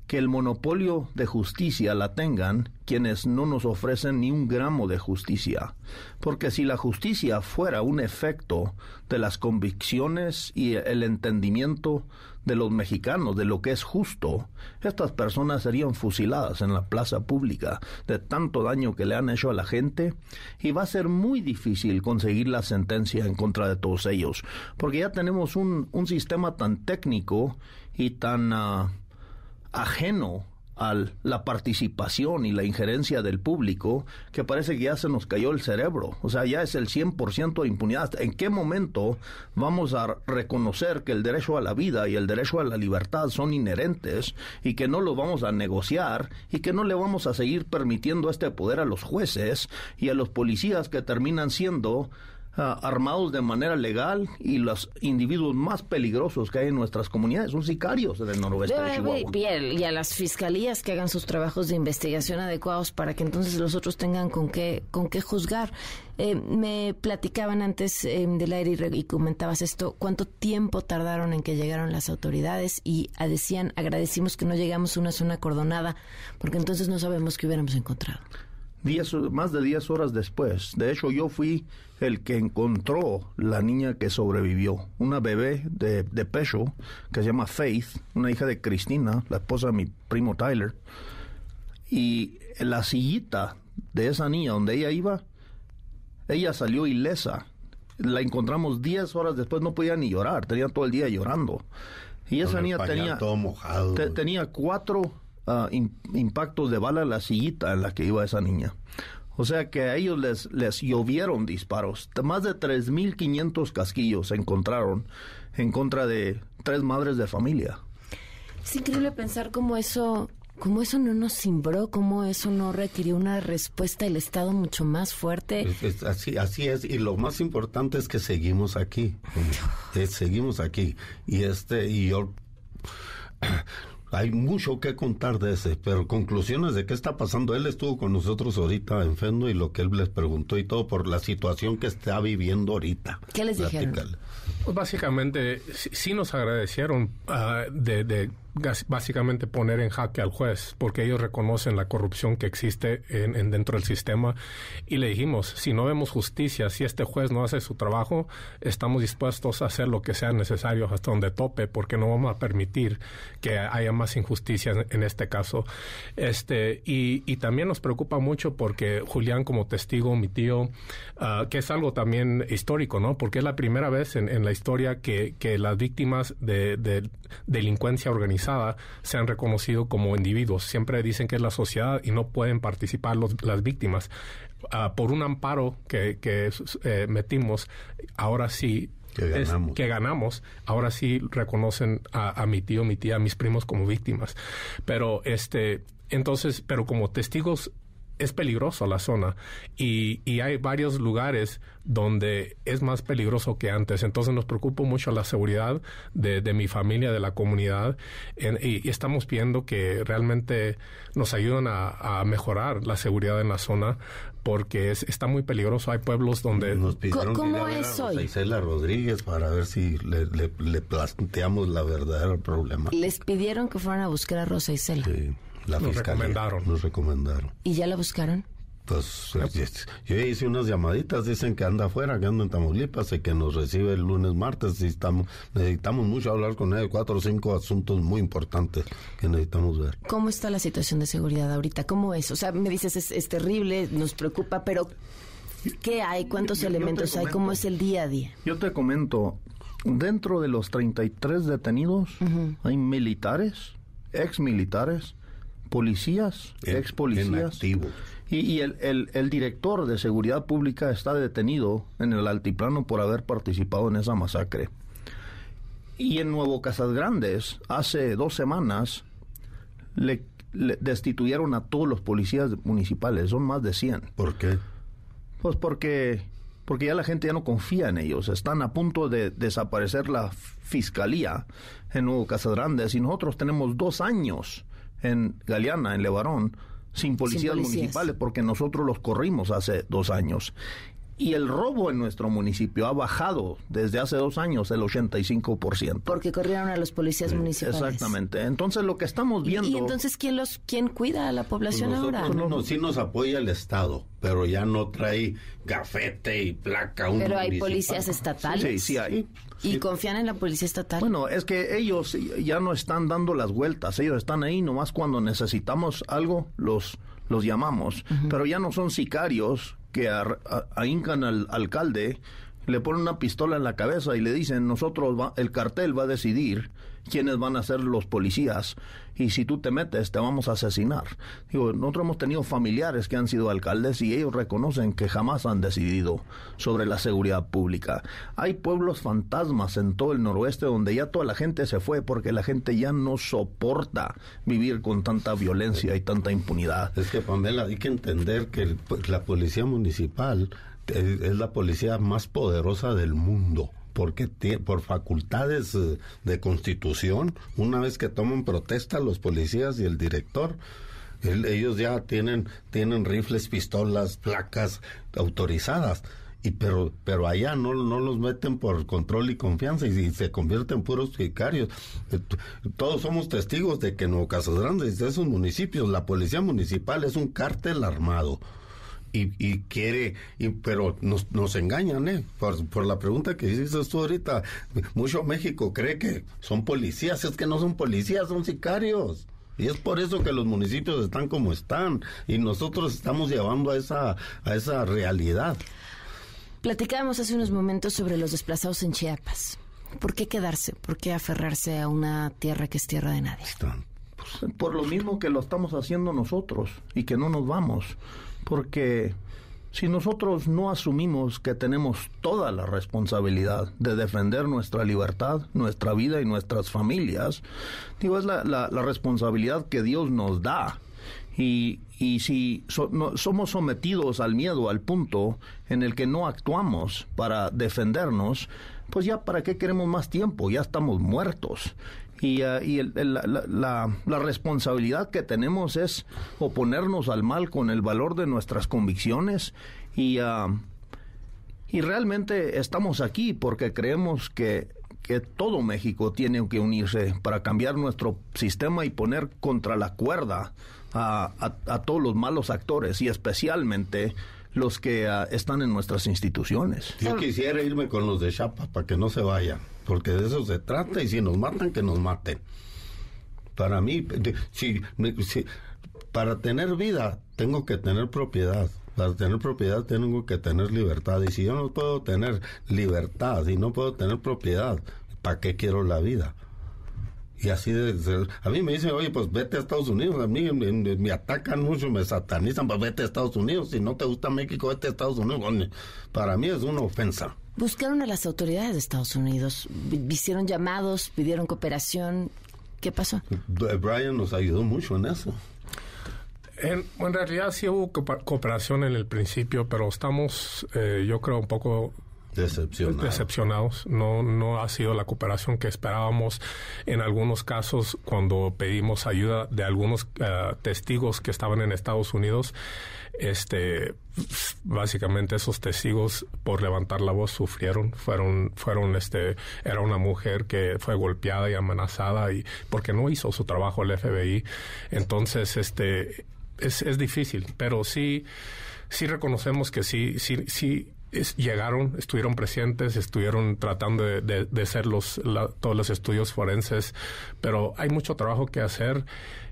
que el monopolio de justicia la tengan quienes no nos ofrecen ni un gramo de justicia. Porque si la justicia fuera un efecto de las convicciones y el entendimiento de los mexicanos de lo que es justo, estas personas serían fusiladas en la plaza pública de tanto daño que le han hecho a la gente y va a ser muy difícil conseguir la sentencia en contra de todos ellos, porque ya tenemos un, un sistema tan técnico y tan... Ah, ajeno a la participación y la injerencia del público, que parece que ya se nos cayó el cerebro. O sea, ya es el 100% de impunidad. ¿En qué momento vamos a reconocer que el derecho a la vida y el derecho a la libertad son inherentes y que no lo vamos a negociar y que no le vamos a seguir permitiendo este poder a los jueces y a los policías que terminan siendo Ah, armados de manera legal y los individuos más peligrosos que hay en nuestras comunidades son sicarios del noroeste de, Chihuahua. Y a las fiscalías que hagan sus trabajos de investigación adecuados para que entonces los otros tengan con qué, con qué juzgar. Eh, me platicaban antes eh, del aire y, comentabas esto, cuánto tiempo tardaron en que llegaron las autoridades y decían, agradecimos que no llegamos a una zona acordonada porque entonces no sabemos qué hubiéramos encontrado más de 10 horas después. De hecho, yo fui el que encontró la niña que sobrevivió, una bebé de, de pecho que se llama Faith, una hija de Cristina, la esposa de mi primo Tyler. Y la sillita de esa niña donde ella iba, ella salió ilesa. La encontramos 10 horas después, no podía ni llorar, tenía todo el día llorando. Y esa niña tenía, todo mojado. tenía cuatro uh, impactos de bala en la sillita en la que iba esa niña. O sea que a ellos les, les llovieron disparos. Más de 3.500 casquillos se encontraron en contra de tres madres de familia. Es increíble pensar cómo eso, cómo eso no nos cimbró, cómo eso no requirió una respuesta del Estado mucho más fuerte. así, así es. Y lo más importante es que seguimos aquí. Seguimos aquí. Y este, y yo hay mucho que contar de ese, pero conclusiones de qué está pasando. Él estuvo con nosotros ahorita en Fendo y lo que él les preguntó y todo por la situación que está viviendo ahorita. ¿Qué les dijeron? Pues básicamente sí, nos agradecieron ah, de básicamente poner en jaque al juez porque ellos reconocen la corrupción que existe en, dentro del sistema. Y le dijimos si no vemos justicia si este juez no hace su trabajo estamos dispuestos a hacer lo que sea necesario hasta donde tope porque no vamos a permitir que haya más injusticia en, este caso. Este y, y, también nos preocupa mucho porque Julián como testigo mi tío ah, que es algo también histórico no porque es la primera vez en, la historia que, que las víctimas de, de delincuencia organizada se han reconocido como individuos. Siempre dicen que es la sociedad y no pueden participar las víctimas. Ah, por un amparo que, eh, metimos, ahora sí que ganamos. ahora sí reconocen a, mi tío, mi tía, a mis primos como víctimas. Pero este, entonces, pero como testigos es peligroso la zona y, y, hay varios lugares donde es más peligroso que antes. Entonces nos preocupa mucho la seguridad de, de mi familia, de la comunidad y, estamos pidiendo que realmente nos ayuden a, a, mejorar la seguridad en la zona porque es, está muy peligroso. Hay pueblos donde... Nos pidieron ¿Cómo que es a hoy? Isela Rodríguez para ver si le, le, le, planteamos la verdadera problema. Les pidieron que fueran a buscar a Rosa Isela. Sí. La nos fiscalía recomendaron. Nos recomendaron. ¿Y ya la buscaron? Pues yo hice unas llamaditas, dicen que anda afuera, que anda en Tamaulipas y que nos recibe el lunes, martes y estamos, necesitamos mucho hablar con él, cuatro o cinco asuntos muy importantes que necesitamos ver. ¿Cómo está la situación de seguridad ahorita? ¿Cómo es? O sea, me dices es, es terrible, nos preocupa, pero ¿qué hay? ¿Cuántos yo, yo elementos comento, hay? ¿Cómo es el día a día? Yo te comento, dentro de los 33 detenidos uh -huh. hay militares, ex militares, policías, en, ex policías. Y, y el, el, el, director de seguridad pública está detenido en el altiplano por haber participado en esa masacre. Y en Nuevo Casas Grandes, hace dos semanas, le, le, destituyeron a todos los policías municipales, son más de 100. ¿Por qué? Pues porque, porque ya la gente ya no confía en ellos, están a punto de desaparecer la fiscalía en Nuevo Casas Grandes y nosotros tenemos dos años en Galeana, en Levarón, sin policías, sin policías, municipales porque nosotros los corrimos hace dos años. Y el robo en nuestro municipio ha bajado desde hace dos años el 85%. Porque corrieron a los policías sí, municipales. Exactamente. Entonces lo que estamos viendo... ¿Y, y entonces quién los quién cuida a la población pues ahora? No, no, sí nos apoya el Estado, pero ya no trae gafete y placa. Un pero hay municipal. policías estatales. Sí, sí hay. ¿Y sí. confían en la policía estatal? Bueno, es que ellos ya no están dando las vueltas, ellos están ahí nomás cuando necesitamos algo, los, los llamamos, uh -huh. pero ya no son sicarios que ahincan al alcalde, le ponen una pistola en la cabeza y le dicen, nosotros, va, el cartel va a decidir quiénes van a ser los policías y si tú te metes te vamos a asesinar. Digo, nosotros hemos tenido familiares que han sido alcaldes y ellos reconocen que jamás han decidido sobre la seguridad pública. Hay pueblos fantasmas en todo el noroeste donde ya toda la gente se fue porque la gente ya no soporta vivir con tanta violencia y tanta impunidad. Es que Pamela, hay que entender que el, la policía municipal es la policía más poderosa del mundo porque por facultades de constitución, una vez que toman protesta los policías y el director, ellos ya tienen, tienen rifles, pistolas, placas autorizadas. Y pero, pero allá no, no los meten por control y confianza y, se convierten en puros sicarios. Todos somos testigos de que en Nuevo Casas Grandes, de esos municipios, la policía municipal es un cártel armado. Y, y, quiere, y, pero nos, nos engañan, ¿eh? Por, por, la pregunta que dices tú ahorita, mucho México cree que son policías, es que no son policías, son sicarios. Y es por eso que los municipios están como están y nosotros estamos llevando a esa, a esa realidad. Platicábamos hace unos momentos sobre los desplazados en Chiapas. ¿Por qué quedarse? ¿Por qué aferrarse a una tierra que es tierra de nadie? Están, pues, por lo mismo que lo estamos haciendo nosotros y que no nos vamos porque si nosotros no asumimos que tenemos toda la responsabilidad de defender nuestra libertad, nuestra vida y nuestras familias, digo, es la, responsabilidad que Dios nos da. Y, y si somos sometidos al miedo al punto en el que no actuamos para defendernos, pues ya para qué queremos más tiempo, ya estamos muertos. Y, uh, y el, la, la, la, responsabilidad que tenemos es oponernos al mal con el valor de nuestras convicciones y, uh, y realmente estamos aquí porque creemos que, todo México tiene que unirse para cambiar nuestro sistema y poner contra la cuerda a, a todos los malos actores y especialmente los que uh, están en nuestras instituciones. Yo quisiera irme con los de Chapa para que no se vayan, porque de eso se trata y si nos matan, que nos maten. Para mí, de, si, si, para tener vida, tengo que tener propiedad. Para tener propiedad tengo que tener libertad. Y si yo no puedo tener libertad y no puedo tener propiedad, ¿para qué quiero la vida? Y así de, a mí me dicen, oye, pues vete a Estados Unidos, a mí me, me, me, atacan mucho, me satanizan, pues vete a Estados Unidos, si no te gusta México, vete a Estados Unidos. Para mí es una ofensa. Buscaron a las autoridades de Estados Unidos, hicieron llamados, pidieron cooperación, ¿qué pasó? Brian nos ayudó mucho en eso. En, en realidad sí hubo cooperación en el principio, pero estamos, eh, yo creo, un poco Decepcionados. No, no ha sido la cooperación que esperábamos. En algunos casos, cuando pedimos ayuda de algunos eh, testigos que estaban en Estados Unidos, este, básicamente esos testigos por levantar la voz sufrieron. Fueron, fueron, este, era una mujer que fue golpeada y amenazada y porque no hizo su trabajo el FBI. Entonces, este, es, es difícil, pero sí, sí reconocemos que sí, sí, sí llegaron, estuvieron presentes, estuvieron tratando de, de, hacer los, todos los estudios forenses, pero hay mucho trabajo que hacer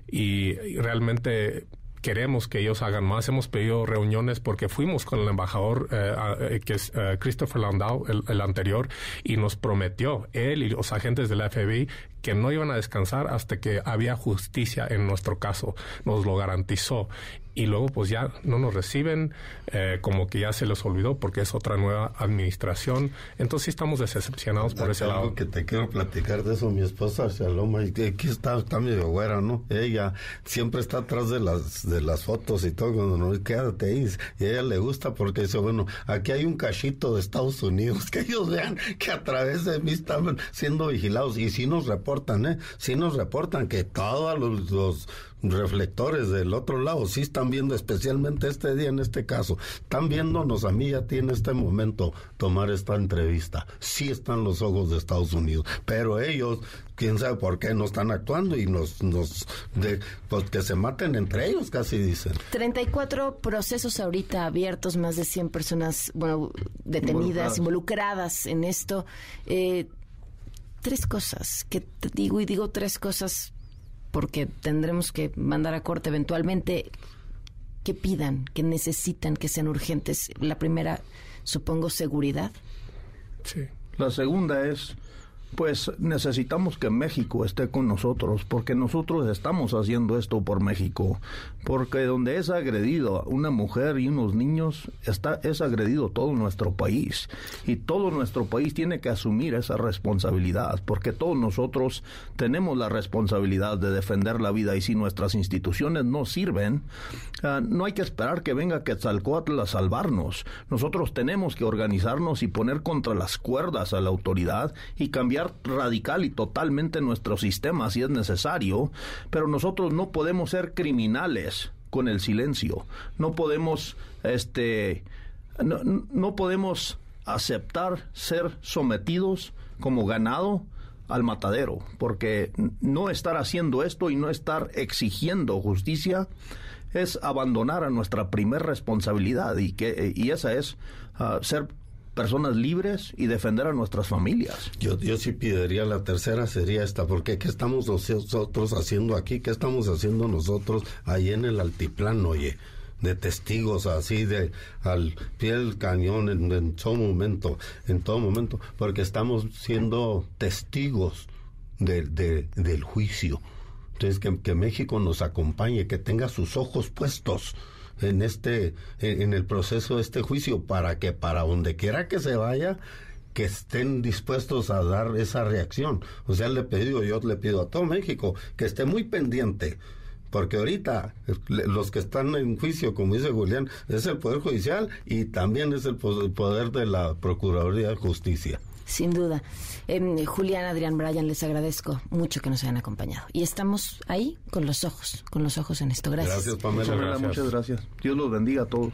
y, realmente queremos que ellos hagan más. Hemos pedido reuniones porque fuimos con el embajador, eh, eh, que es eh, Christopher Landau, el, anterior, y nos prometió, él y los agentes del FBI, que no iban a descansar hasta que había justicia en nuestro caso. Nos lo garantizó y luego pues ya no nos reciben, eh, como que ya se les olvidó porque es otra nueva administración. Entonces sí estamos decepcionados por ese lado. que te quiero platicar de eso, mi esposa Shaloma, y aquí está, está medio güera, ¿no? Ella siempre está atrás de las de las fotos y todo, cuando no, quédate ahí. Y a ella le gusta porque dice, bueno, aquí hay un cachito de Estados Unidos, que ellos vean que a través de mí están siendo vigilados. Y si nos reportan, ¿eh? Sí nos reportan que todos los reflectores del otro lado sí están viendo, especialmente este día en este caso, están viéndonos a mí ya tiene este momento tomar esta entrevista. Sí están los ojos de Estados Unidos, pero ellos, quién sabe por qué no están actuando y nos, nos, de, pues que se maten entre ellos, casi dicen. 34 procesos ahorita abiertos, más de 100 personas, bueno, detenidas, involucradas, en esto. Eh, tres cosas que te digo y digo tres cosas porque tendremos que mandar a corte eventualmente, que pidan, que necesitan, que sean urgentes. La primera, supongo, seguridad. Sí. La segunda es pues necesitamos que México esté con nosotros, porque nosotros estamos haciendo esto por México, porque donde es agredido una mujer y unos niños, está, es agredido todo nuestro país, y todo nuestro país tiene que asumir esa responsabilidad, porque todos nosotros tenemos la responsabilidad de defender la vida, y si nuestras instituciones no sirven, ah, no hay que esperar que venga Quetzalcoatl a salvarnos, nosotros tenemos que organizarnos y poner contra las cuerdas a la autoridad y cambiar radical y totalmente nuestro sistema si es necesario, pero nosotros no podemos ser criminales con el silencio. No podemos, este, no, no podemos aceptar ser sometidos como ganado al matadero, porque no estar haciendo esto y no estar exigiendo justicia es abandonar a nuestra primer responsabilidad y que y esa es uh, ser personas libres y defender a nuestras familias. Yo, yo sí pediría la tercera sería esta, porque ¿qué estamos nosotros haciendo aquí? ¿Qué estamos haciendo nosotros ahí en el altiplano, oye? de testigos así de al pie del cañón en, todo momento, en todo momento, porque estamos siendo testigos de, del juicio. Entonces, que, que México nos acompañe, que tenga sus ojos puestos en este en, el proceso de este juicio para que para donde quiera que se vaya que estén dispuestos a dar esa reacción. O sea, le he pedido, yo le pido a todo México que esté muy pendiente, porque ahorita los que están en juicio, como dice Julián, es el Poder Judicial y también es el poder de la Procuraduría de Justicia. Sin duda. Eh, Julián, Adrián, Brian, les agradezco mucho que nos hayan acompañado. Y estamos ahí con los ojos, con los ojos en esto. Gracias. Gracias, Pamela. Muchas gracias. Dios los bendiga a todos.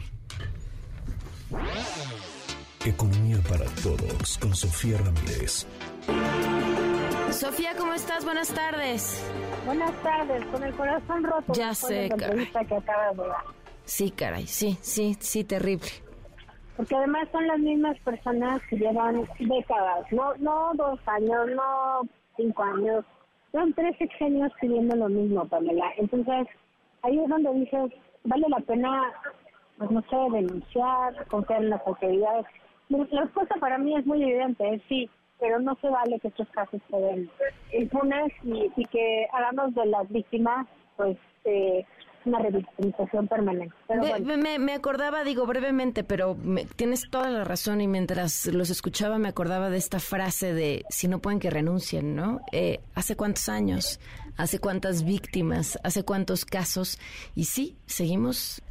Economía para todos con Sofía Ramírez. Sofía, ¿cómo estás? Buenas tardes. Buenas tardes, con el corazón roto. Ya sé, caray. Sí, caray, sí, sí, sí, terrible porque además son las mismas personas que llevan décadas, no no dos años, no cinco años, son tres sexenios pidiendo lo mismo, Pamela. Entonces, ahí es donde dices, vale la pena, pues no sé, denunciar, confiar en las autoridades. La respuesta para mí es muy evidente, es sí, pero no se vale que estos casos queden impunes y, y que hagamos de las víctimas, pues, eh, una revitalización permanente. me, acordaba, digo brevemente, pero tienes toda la razón y mientras los escuchaba me acordaba de esta frase de si no pueden que renuncien, ¿no? Eh, ¿Hace cuántos años? ¿Hace cuántas víctimas? ¿Hace cuántos casos? Y sí, seguimos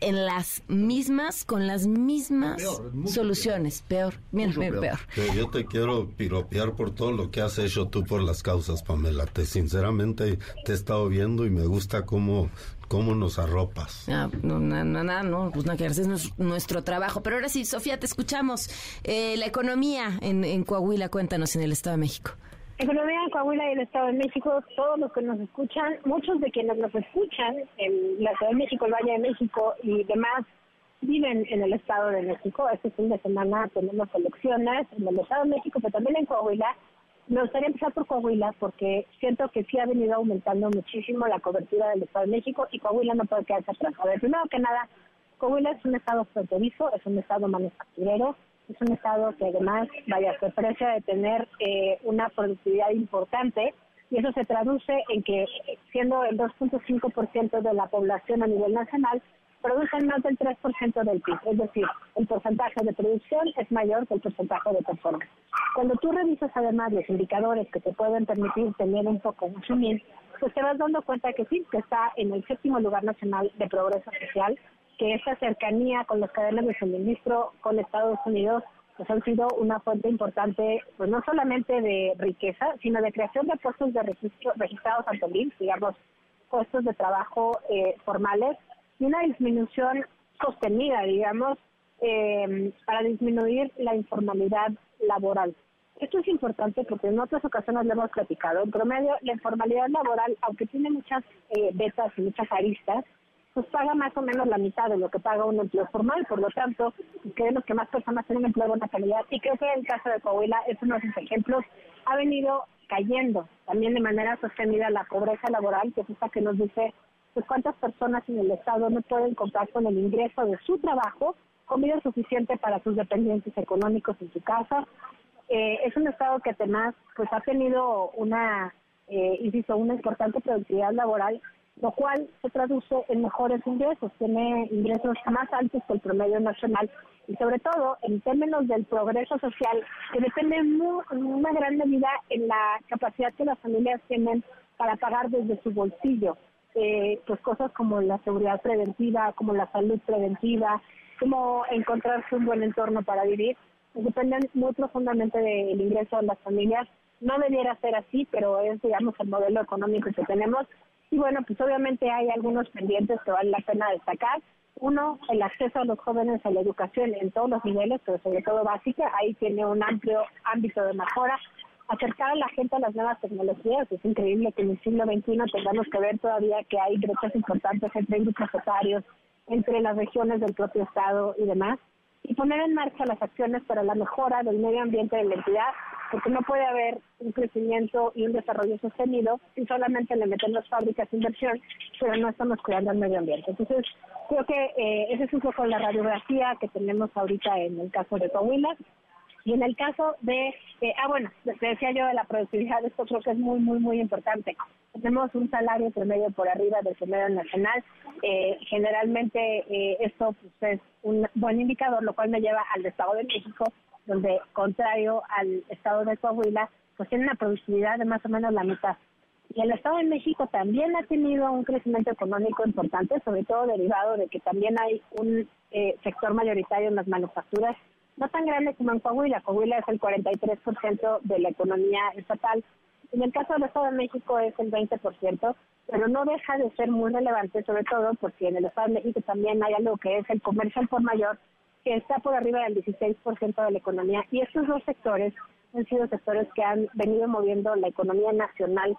en las mismas, con las mismas soluciones. Peor, peor. peor. Yo te quiero piropear por todo lo que has hecho tú por las causas, Pamela. Te sinceramente te he estado viendo y me gusta cómo cómo nos arropas. Ah, no, no, no, no, no, pues no, que es nuestro trabajo. Pero ahora sí, Sofía, te escuchamos. Eh, la economía en, en Coahuila, cuéntanos, en el Estado de México. Economía en Coahuila y el Estado de México, todos los que nos escuchan, muchos de quienes nos escuchan en la Ciudad de México, el Valle de México y demás, viven en el Estado de México. Este fin de semana tenemos elecciones en el Estado de México, pero también en Coahuila. Me gustaría empezar por Coahuila porque siento que sí ha venido aumentando muchísimo la cobertura del Estado de México y Coahuila no puede quedarse atrás. A ver, primero que nada, Coahuila es un estado fronterizo, es un estado manufacturero, es un estado que además, vaya, se aprecia de tener eh, una productividad importante y eso se traduce en que siendo el 2.5% de la población a nivel nacional, producen más del 3% del PIB, es decir, el porcentaje de producción es mayor que el porcentaje de performance. Cuando tú revisas además los indicadores que te pueden permitir tener un poco un pues te vas dando cuenta que sí, que está en el séptimo lugar nacional de progreso social, que esta cercanía con las cadenas de suministro con Estados Unidos pues han sido una fuente importante, pues no solamente de riqueza, sino de creación de puestos de registro registrados ante el digamos, puestos de trabajo eh, formales y una disminución sostenida, digamos, eh, para disminuir la informalidad laboral. Esto es importante porque en otras ocasiones lo hemos platicado. En promedio, la informalidad laboral, aunque tiene muchas eh, vetas y muchas aristas, pues paga más o menos la mitad de lo que paga un empleo formal, por lo tanto, creemos que más personas tienen un empleo de buena calidad y creo que el caso de Coahuila es uno de esos ejemplos, ha venido cayendo también de manera sostenida la pobreza laboral, que es esta que nos dice pues cuántas personas en el Estado no pueden contar con el ingreso de su trabajo comida suficiente para sus dependientes económicos en su casa. Eh, es un Estado que además pues ha tenido una, eh, insisto, una importante productividad laboral lo cual se traduce en mejores ingresos, tiene ingresos más altos que el promedio nacional y sobre todo en términos del progreso social, que depende en una gran medida en la capacidad que las familias tienen para pagar desde su bolsillo, eh, pues cosas como la seguridad preventiva, como la salud preventiva, como encontrarse un buen entorno para vivir, dependen muy profundamente del ingreso de las familias. No debiera ser así, pero es, digamos, el modelo económico que tenemos y bueno, pues obviamente hay algunos pendientes que vale la pena destacar. Uno, el acceso a los jóvenes a la educación en todos los niveles, pero sobre todo básica. Ahí tiene un amplio ámbito de mejora. Acercar a la gente a las nuevas tecnologías. Es increíble que en el siglo XXI tengamos que ver todavía que hay brechas importantes entre grupos etarios, entre las regiones del propio Estado y demás y poner en marcha las acciones para la mejora del medio ambiente de la entidad, porque no puede haber un crecimiento y un desarrollo sostenido si solamente le metemos fábricas de inversión, pero no estamos cuidando el medio ambiente. Entonces, creo que eh, ese es un poco la radiografía que tenemos ahorita en el caso de Coahuila. Y en el caso de, eh, ah bueno, decía yo de la productividad, esto creo que es muy, muy, muy importante. Tenemos un salario promedio por arriba del promedio nacional. Eh, generalmente eh, esto pues, es un buen indicador, lo cual me lleva al Estado de México, donde contrario al Estado de Coahuila, pues tiene una productividad de más o menos la mitad. Y el Estado de México también ha tenido un crecimiento económico importante, sobre todo derivado de que también hay un sector mayoritario en las manufacturas no tan grande como en Coahuila. Coahuila es el 43% de la economía estatal. En el caso del Estado de México es el 20%, pero no deja de ser muy relevante, sobre todo porque en el Estado de México también hay algo que es el comercio por mayor, que está por arriba del 16% de la economía. Y estos dos sectores han sido sectores que han venido moviendo la economía nacional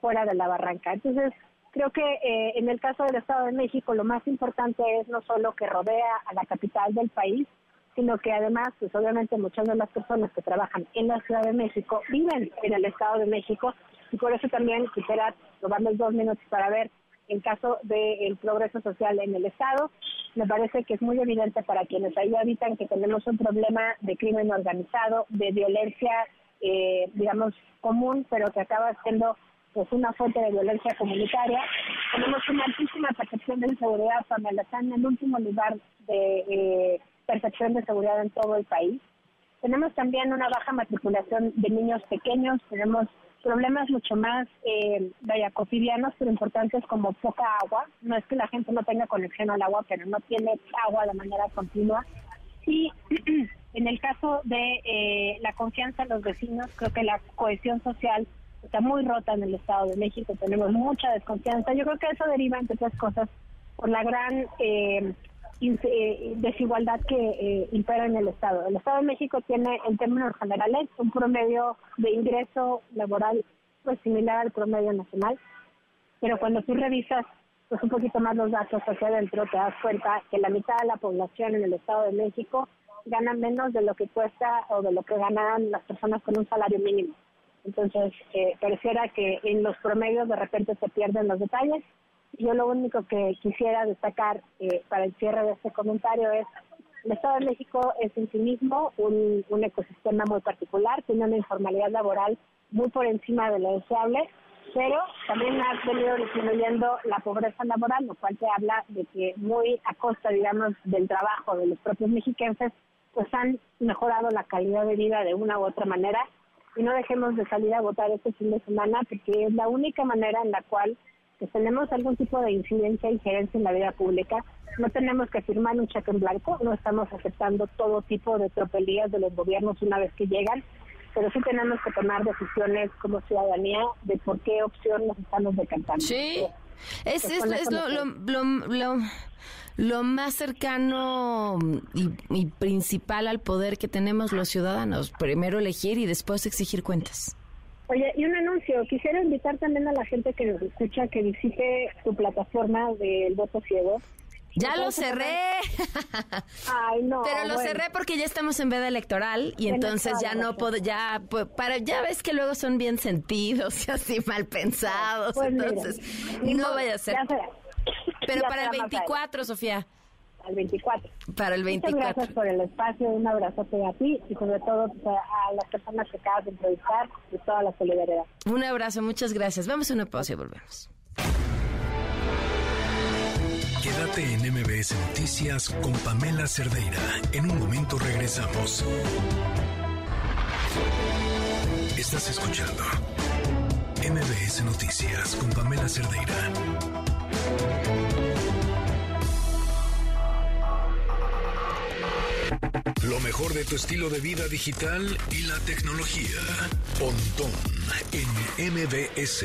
fuera de la barranca. Entonces, creo que eh, en el caso del Estado de México lo más importante es no solo que rodea a la capital del país, sino que además, pues obviamente muchas de las personas que trabajan en la Ciudad de México viven en el Estado de México y por eso también quisiera tomarles dos minutos para ver el caso del progreso social en el Estado. Me parece que es muy evidente para quienes ahí habitan que tenemos un problema de crimen organizado, de violencia, eh, digamos, común, pero que acaba siendo pues una fuente de violencia comunitaria. Tenemos una altísima percepción de inseguridad, Pamela, está en último lugar de eh, percepción de seguridad en todo el país. Tenemos también una baja matriculación de niños pequeños, tenemos problemas mucho más, eh, vaya, cotidianos, pero importantes como poca agua. No es que la gente no tenga conexión al agua, pero no tiene agua de manera continua. Y en el caso de eh, la confianza en los vecinos, creo que la cohesión social está muy rota en el Estado de México, tenemos mucha desconfianza. Yo creo que eso deriva, entre otras cosas, por la gran eh, desigualdad que eh, impera en el Estado. El Estado de México tiene, en términos generales, un promedio de ingreso laboral pues similar al promedio nacional, pero cuando tú revisas pues un poquito más los datos hacia adentro, te das cuenta que la mitad de la población en el Estado de México gana menos de lo que cuesta o de lo que ganan las personas con un salario mínimo. Entonces, eh, pareciera que en los promedios de repente se pierden los detalles yo lo único que quisiera destacar eh, para el cierre de este comentario es el Estado de México es en sí mismo un, un ecosistema muy particular, tiene una informalidad laboral muy por encima de lo deseable, pero también ha venido disminuyendo la pobreza laboral, lo cual te habla de que muy a costa, digamos, del trabajo de los propios mexiquenses, pues han mejorado la calidad de vida de una u otra manera. Y no dejemos de salir a votar este fin de semana porque es la única manera en la cual que tenemos algún tipo de incidencia injerencia en la vida pública, no tenemos que firmar un cheque en blanco, no estamos aceptando todo tipo de tropelías de los gobiernos una vez que llegan, pero sí tenemos que tomar decisiones como ciudadanía de por qué opción nos estamos decantando. Sí, es, es, lo, lo, lo, lo, más cercano y, y principal al poder que tenemos los ciudadanos, primero elegir y después exigir cuentas. Oye, y un anuncio. Quisiera invitar también a la gente que nos escucha que visite tu plataforma del voto ciego. Ya lo cerré. Ay, no. Pero lo cerré porque ya estamos en veda electoral y entonces ya no puedo, ya, para, ya ves que luego son bien sentidos y así mal pensados. Pues entonces, no vaya a ser. Pero para el 24, Sofía al 24. Para el 24. Muchas gracias por el espacio, un abrazo a ti y sobre todo pues, a las personas que acabas de entrevistar y toda la solidaridad. Un abrazo, muchas gracias. Vamos a una pausa y volvemos. Quédate en MBS Noticias con Pamela Cerdeira. En un momento regresamos. Estás escuchando MBS Noticias con Pamela Cerdeira. Lo mejor de tu estilo de vida digital y la tecnología. Pontón en MBS.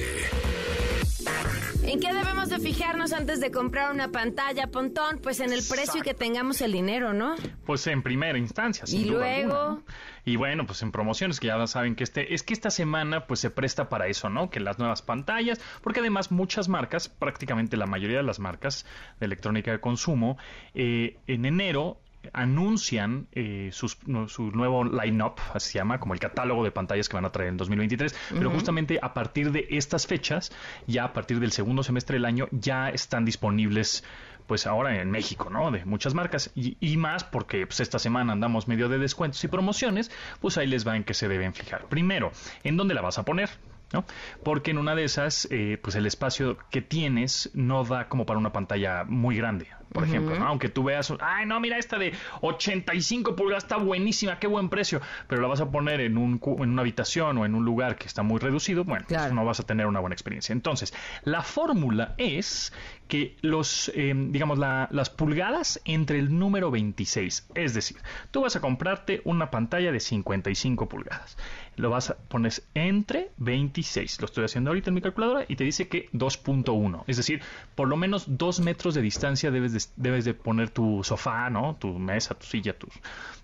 ¿En qué debemos de fijarnos antes de comprar una pantalla, Pontón? Pues en el precio que tengamos el dinero, ¿no? Pues en primera instancia, sin Y luego... Y bueno, pues en promociones que ya saben que este es que esta semana pues se presta para eso, ¿no? Que las nuevas pantallas, porque además muchas marcas, prácticamente la mayoría de las marcas de electrónica de consumo, eh, en enero anuncian eh, su nuevo line-up, así se llama, como el catálogo de pantallas que van a traer en 2023, pero justamente a partir de estas fechas, ya a partir del segundo semestre del año, ya están disponibles pues ahora en México, ¿no? De muchas marcas y, más porque pues esta semana andamos medio de descuentos y promociones, pues ahí les va en que se deben fijar. Primero, ¿en dónde la vas a poner? ¿no? Porque en una de esas, eh, pues el espacio que tienes no da como para una pantalla muy grande, por ejemplo, Aunque tú veas, ay, no, mira, esta de 85 pulgadas está buenísima, qué buen precio, pero la vas a poner en, un, en una habitación o en un lugar que está muy reducido, bueno, pues no vas a tener una buena experiencia. Entonces, la fórmula es que los, eh, digamos, las pulgadas entre el número 26, es decir, tú vas a comprarte una pantalla de 55 pulgadas lo vas a poner entre 26. Lo estoy haciendo ahorita en mi calculadora y te dice que 2.1. Es decir, por lo menos 2 metros de distancia debes de, debes de poner tu sofá, ¿no? Tu mesa, tu silla, tus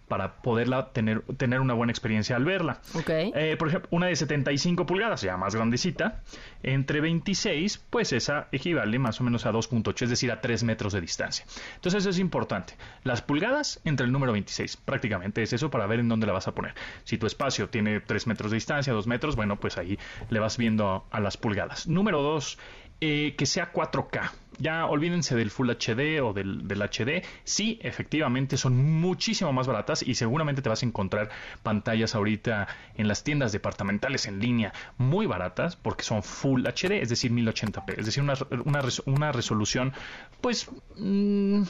para poderla tener, tener una buena experiencia al verla. Eh, por ejemplo, una de 75 pulgadas, ya más grandecita, entre 26, pues esa equivale más o menos a 2.8, es decir, a 3 metros de distancia. Entonces eso es importante. Las pulgadas entre el número 26, prácticamente es eso para ver en dónde la vas a poner. Si tu espacio tiene 3 metros de distancia, 2 metros, bueno, pues ahí le vas viendo a, las pulgadas. Número 2, eh, que sea 4K. Ya olvídense del Full HD o del, HD. Sí, efectivamente son muchísimo más baratas y seguramente te vas a encontrar pantallas ahorita en las tiendas departamentales en línea muy baratas porque son Full HD, es decir, 1080p, es decir, una, una, una resolución, pues, mmm,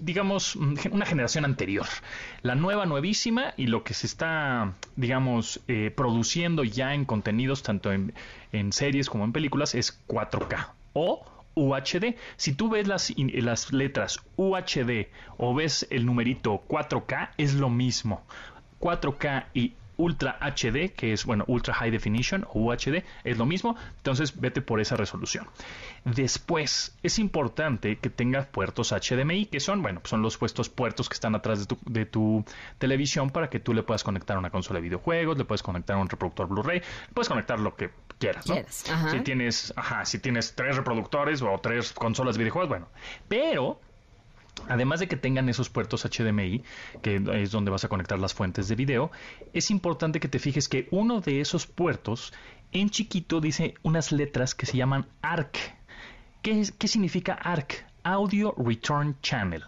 digamos, una generación anterior. La nueva, nuevísima y lo que se está, digamos, eh, produciendo ya en contenidos, tanto en, en series como en películas, es 4K o UHD. Si tú ves las, letras UHD o ves el numerito 4K, es lo mismo. 4K y Ultra HD, que es, bueno, Ultra High Definition o UHD, es lo mismo, entonces vete por esa resolución. Después, es importante que tengas puertos HDMI, que son, bueno, son los puestos puertos que están atrás de tu, televisión para que tú le puedas conectar una consola de videojuegos, le puedes conectar un reproductor Blu-ray, puedes conectar lo que quieras, ¿no? Si tienes, ajá, si tienes tres reproductores o tres consolas de videojuegos, bueno, pero Además de que tengan esos puertos HDMI, que es donde vas a conectar las fuentes de video, es importante que te fijes que uno de esos puertos en chiquito dice unas letras que se llaman ARC. ¿Qué, qué significa ARC? Audio Return Channel.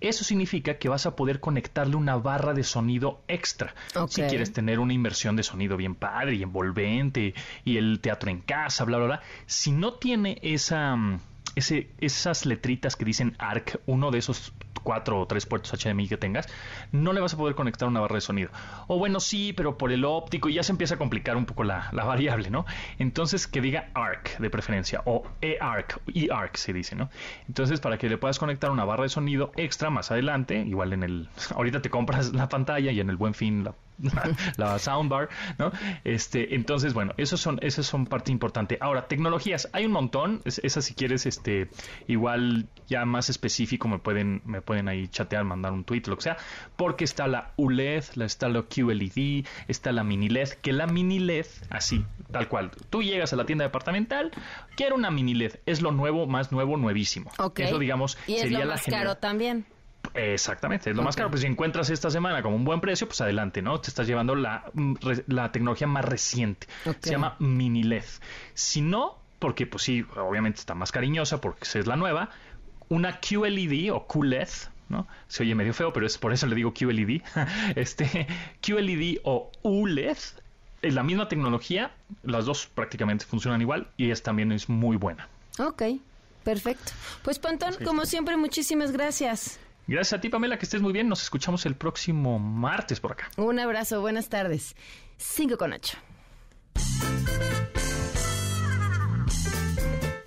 Eso significa que vas a poder conectarle una barra de sonido extra. Si quieres tener una inversión de sonido bien padre y envolvente y el teatro en casa, bla, bla, bla. Si no tiene esa, mm, ese, esas letritas que dicen ARC, uno de esos cuatro o tres puertos HDMI que tengas, no le vas a poder conectar una barra de sonido. O bueno, sí, pero por el óptico y ya se empieza a complicar un poco la, variable, ¿no? Entonces que diga ARC de preferencia o eARC, eARC se dice, ¿no? Entonces para que le puedas conectar una barra de sonido extra más adelante, igual en el, ahorita te compras la pantalla y en el buen fin la la soundbar, ¿no? Este, entonces, bueno, esos son, esas son parte importante. Ahora, tecnologías, hay un montón, esas si quieres, este, igual ya más específico me pueden, me pueden ahí chatear, mandar un tweet, lo que sea, porque está la ULED, está la QLED, está la mini LED, que la mini LED, así, tal cual, tú llegas a la tienda departamental, quiero una mini LED, es lo nuevo, más nuevo, nuevísimo. Eso, digamos, y sería es lo más caro también. Exactamente, es lo más caro. Pues si encuentras esta semana como un buen precio, pues adelante, ¿no? Te estás llevando la, mm, la tecnología más reciente. Se llama Mini LED. Si no, porque pues sí, obviamente está más cariñosa porque es la nueva, una QLED o QLED, ¿no? Se oye medio feo, pero es por eso le digo QLED. este QLED o ULED es la misma tecnología, las dos prácticamente funcionan igual y es también es muy buena. Ok, perfecto. Pues Pantón, como siempre, muchísimas gracias. Gracias a ti, Pamela, que estés muy bien. Nos escuchamos el próximo martes por acá. Un abrazo, buenas tardes. 5 con 8.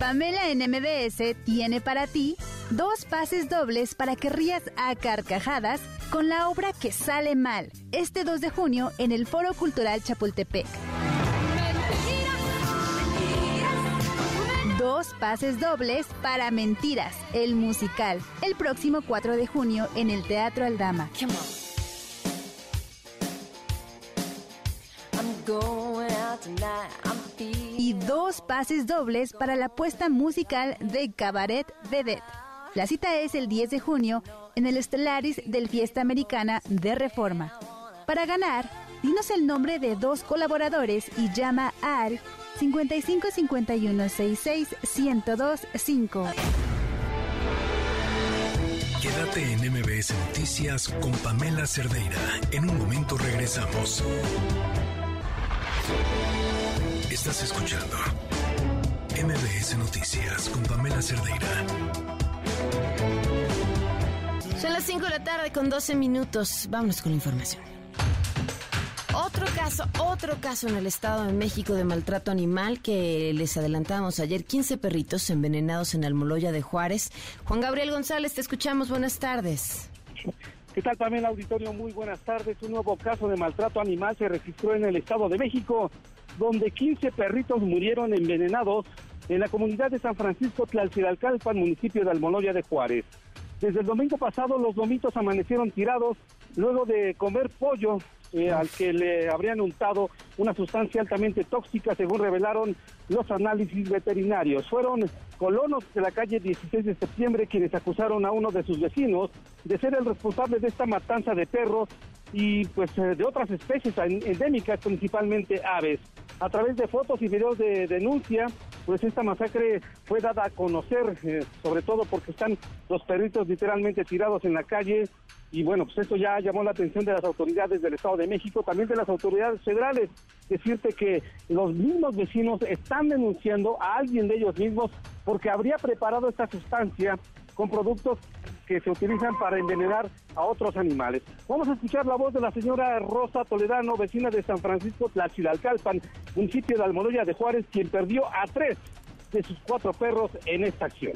Pamela en MBS tiene para ti dos pases dobles para que rías a carcajadas con la obra que sale mal, este 2 de junio en el Foro Cultural Chapultepec. Dos pases dobles para Mentiras, el musical, el próximo 4 de junio en el Teatro Aldama. Y dos pases dobles para la puesta musical de Cabaret Vedette. La cita es el 10 de junio en el Stellaris del Fiesta Americana de Reforma. Para ganar, dinos el nombre de dos colaboradores y llama al 55 51 66 102 5. Quédate en MBS Noticias con Pamela Cerdeira. En un momento regresamos. Estás escuchando MBS Noticias con Pamela Cerdeira. Son las 5 de la tarde con 12 minutos. Vámonos con la información. Otro caso, otro caso en el Estado de México de maltrato animal que les adelantamos ayer. 15 perritos envenenados en Almoloya de Juárez. Juan Gabriel González, te escuchamos. Buenas tardes. ¿Qué tal también, auditorio? Muy buenas tardes. Un nuevo caso de maltrato animal se registró en el Estado de México, donde 15 perritos murieron envenenados en la comunidad de San Francisco Tlalcidalcalpan, municipio de Almoloya de Juárez. Desde el domingo pasado, los domitos amanecieron tirados luego de comer pollo eh, al que le habrían untado una sustancia altamente tóxica, según revelaron los análisis veterinarios. Fueron colonos de la calle 16 de septiembre quienes acusaron a uno de sus vecinos de ser el responsable de esta matanza de perros y pues eh, de otras especies endémicas, principalmente aves. A través de fotos y videos de denuncia, pues esta masacre fue dada a conocer, eh, sobre todo porque están los perritos literalmente tirados en la calle. Y bueno, pues esto ya llamó la atención de las autoridades del Estado de México, también de las autoridades federales. Decirte que los mismos vecinos están denunciando a alguien de ellos mismos porque habría preparado esta sustancia con productos que se utilizan para envenenar a otros animales. Vamos a escuchar la voz de la señora Rosa Toledano, vecina de San Francisco Tlachilalcalpan, municipio de Almoloya de Juárez, quien perdió a tres de sus cuatro perros en esta acción.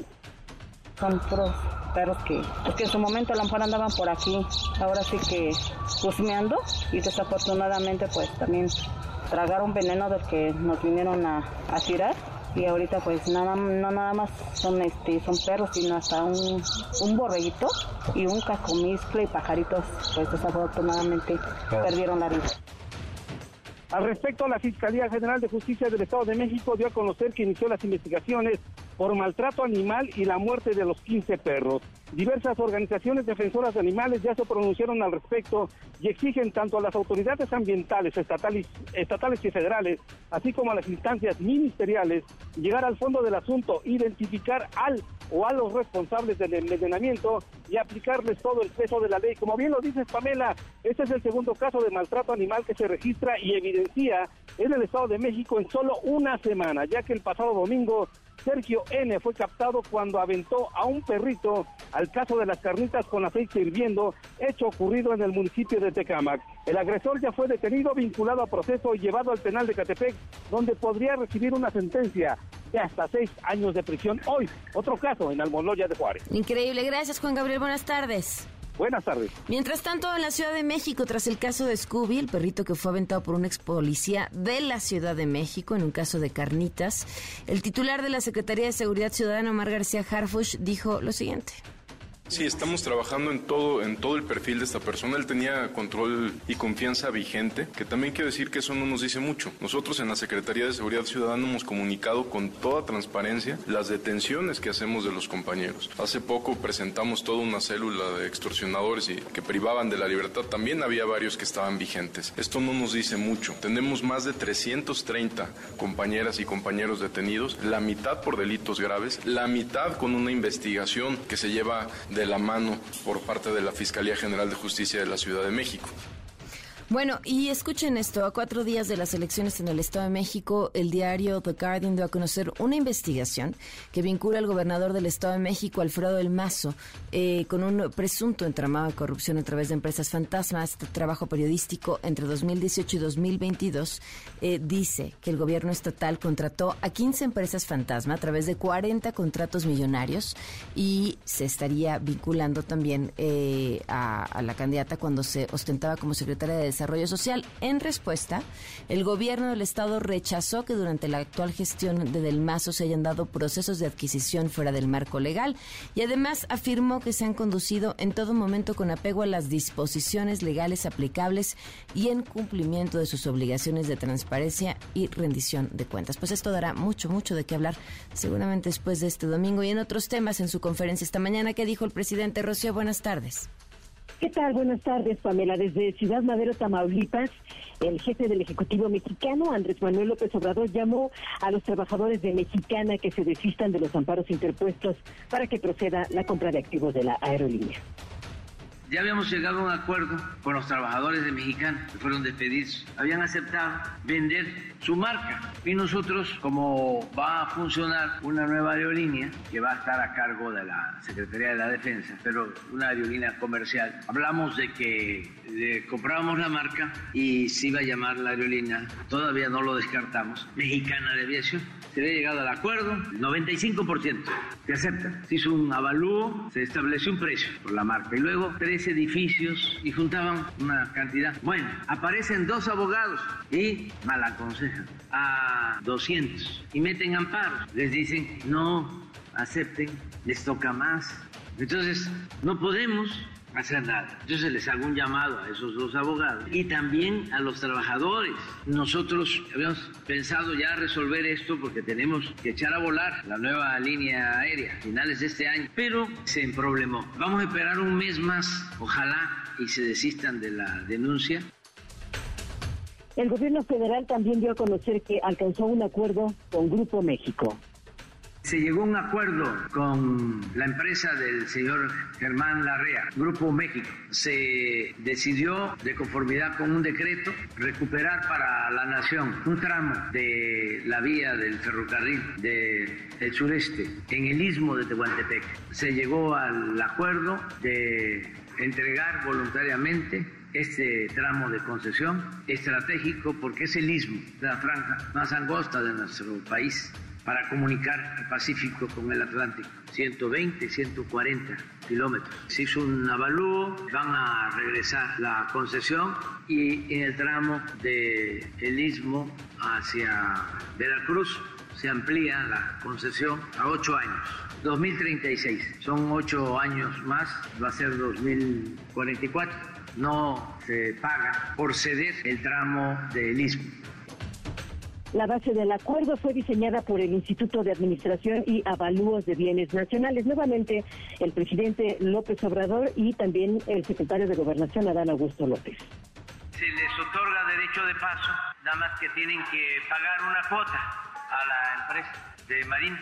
Son puros perros que, en su momento a lo mejor andaban por aquí, ahora sí que husmeando y desafortunadamente pues también tragaron veneno del que nos vinieron a, a tirar y ahorita pues nada no nada más son este son perros sino hasta un, un borreguito y un cacomizcle y pajaritos pues desafortunadamente perdieron la vida. Al respecto, la Fiscalía General de Justicia del Estado de México dio a conocer que inició las investigaciones por maltrato animal y la muerte de los 15 perros. Diversas organizaciones defensoras de animales ya se pronunciaron al respecto y exigen tanto a las autoridades ambientales estatales, estatales y federales, así como a las instancias ministeriales, llegar al fondo del asunto, identificar al o a los responsables del envenenamiento y aplicarles todo el peso de la ley. Como bien lo dices, Pamela, este es el segundo caso de maltrato animal que se registra y evidencia en el Estado de México en solo una semana, ya que el pasado domingo Sergio N. fue captado cuando aventó a un perrito al caso de las carnitas con aceite hirviendo, hecho ocurrido en el municipio de Tecámac. El agresor ya fue detenido, vinculado a proceso y llevado al penal de Catepec, donde podría recibir una sentencia de hasta seis años de prisión. Hoy, otro caso en Almoloya de Juárez. Increíble. Gracias, Juan Gabriel. Buenas tardes. Buenas tardes. Mientras tanto, en la Ciudad de México, tras el caso de Scooby, el perrito que fue aventado por un ex policía de la Ciudad de México en un caso de carnitas, el titular de la Secretaría de Seguridad Ciudadana, Omar García Harfush, dijo lo siguiente. Sí, estamos trabajando en todo, en todo el perfil de esta persona. Él tenía control y confianza vigente, que también quiero decir que eso no nos dice mucho. Nosotros en la Secretaría de Seguridad Ciudadana hemos comunicado con toda transparencia las detenciones que hacemos de los compañeros. Hace poco presentamos toda una célula de extorsionadores y que privaban de la libertad. También había varios que estaban vigentes. Esto no nos dice mucho. Tenemos más de 330 compañeras y compañeros detenidos, la mitad por delitos graves, la mitad con una investigación que se lleva la mano por parte de la Fiscalía General de Justicia de la Ciudad de México. Bueno, y escuchen esto, a cuatro días de las elecciones en el Estado de México, el diario The Guardian dio a conocer una investigación que vincula al gobernador del Estado de México, Alfredo del Mazo, eh, con un presunto entramado de corrupción a través de empresas fantasmas. Este trabajo periodístico entre 2018 y 2022 eh, dice que el gobierno estatal contrató a 15 empresas fantasma a través de 40 contratos millonarios y se estaría vinculando también eh, a, a la candidata cuando se ostentaba como secretaria de Desarrollo Social. En respuesta, el gobierno del estado rechazó que durante la actual gestión de Del Mazo se hayan dado procesos de adquisición fuera del marco legal y además afirmó que se han conducido en todo momento con apego a las disposiciones legales aplicables y en cumplimiento de sus obligaciones de transparencia y rendición de cuentas. Pues esto dará mucho, mucho de qué hablar seguramente después de este domingo y en otros temas en su conferencia esta mañana. ¿Qué dijo el presidente Rocío? Buenas tardes. ¿Qué tal? Buenas tardes, Pamela. Desde Ciudad Madero, Tamaulipas, el jefe del Ejecutivo mexicano, Andrés Manuel López Obrador, llamó a los trabajadores de Mexicana que se desistan de los amparos interpuestos para que proceda la compra de activos de la aerolínea. Ya habíamos llegado a un acuerdo con los trabajadores de Mexicana que fueron despedidos. Habían aceptado vender su marca. Y nosotros, como va a funcionar una nueva aerolínea que va a estar a cargo de la Secretaría de la Defensa, pero una aerolínea comercial, hablamos de que le comprábamos la marca y se iba a llamar la aerolínea, todavía no lo descartamos, Mexicana de Aviación. Se había llegado al acuerdo, el 95% se acepta. Se hizo un avalúo, se estableció un precio por la marca y luego tres edificios y juntaban una cantidad. Bueno, aparecen dos abogados y mal aconsejan a 200 y meten amparos. Les dicen, no acepten, les toca más. Entonces, no podemos hacer nada. Entonces les hago un llamado a esos dos abogados y también a los trabajadores. Nosotros habíamos pensado ya resolver esto porque tenemos que echar a volar la nueva línea aérea a finales de este año, pero se emproblemó. Vamos a esperar un mes más, ojalá y se desistan de la denuncia El gobierno federal también dio a conocer que alcanzó un acuerdo con Grupo México. Se llegó a un acuerdo con la empresa del señor Germán Larrea, Grupo México. Se decidió, de conformidad con un decreto, recuperar para la nación un tramo de la vía del ferrocarril del sureste en el istmo de Tehuantepec. Se llegó al acuerdo de entregar voluntariamente este tramo de concesión estratégico porque es el istmo la franja más angosta de nuestro país para comunicar el Pacífico con el Atlántico. 120, 140 kilómetros. Se hizo un avalúo, van a regresar la concesión y en el tramo del el istmo hacia Veracruz se amplía la concesión a ocho años. 2036, son ocho años más, va a ser 2044. No se paga por ceder el tramo del istmo. La base del acuerdo fue diseñada por el Instituto de Administración y Avalúos de Bienes Nacionales. Nuevamente, el presidente López Obrador y también el secretario de Gobernación, Adán Augusto López. Se les otorga derecho de paso, nada más que tienen que pagar una cuota a la empresa de Marina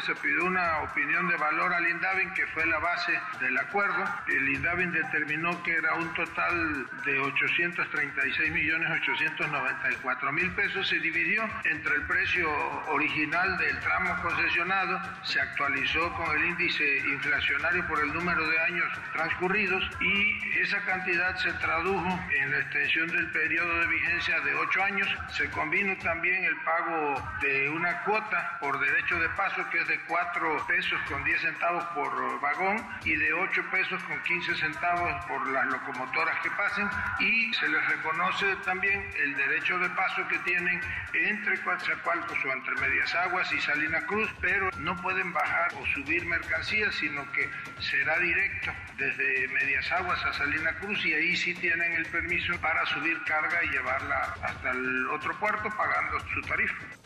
se pidió una opinión de valor al INDAVIN, que fue la base del acuerdo. El INDAVIN determinó que era un total de 836 millones 894 mil pesos. Se dividió entre el precio original del tramo concesionado, se actualizó con el índice inflacionario por el número de años transcurridos y esa cantidad se tradujo en la extensión del periodo de vigencia de 8 años. Se combinó también el pago de una cuota por derecho de paso que es de 4 pesos con 10 centavos por vagón y de 8 pesos con 15 centavos por las locomotoras que pasen y se les reconoce también el derecho de paso que tienen entre Coatzacoalcos o entre Medias Aguas y Salina Cruz, pero no pueden bajar o subir mercancías, sino que será directo desde Medias Aguas a Salina Cruz y ahí sí tienen el permiso para subir carga y llevarla hasta el otro puerto pagando su tarifa.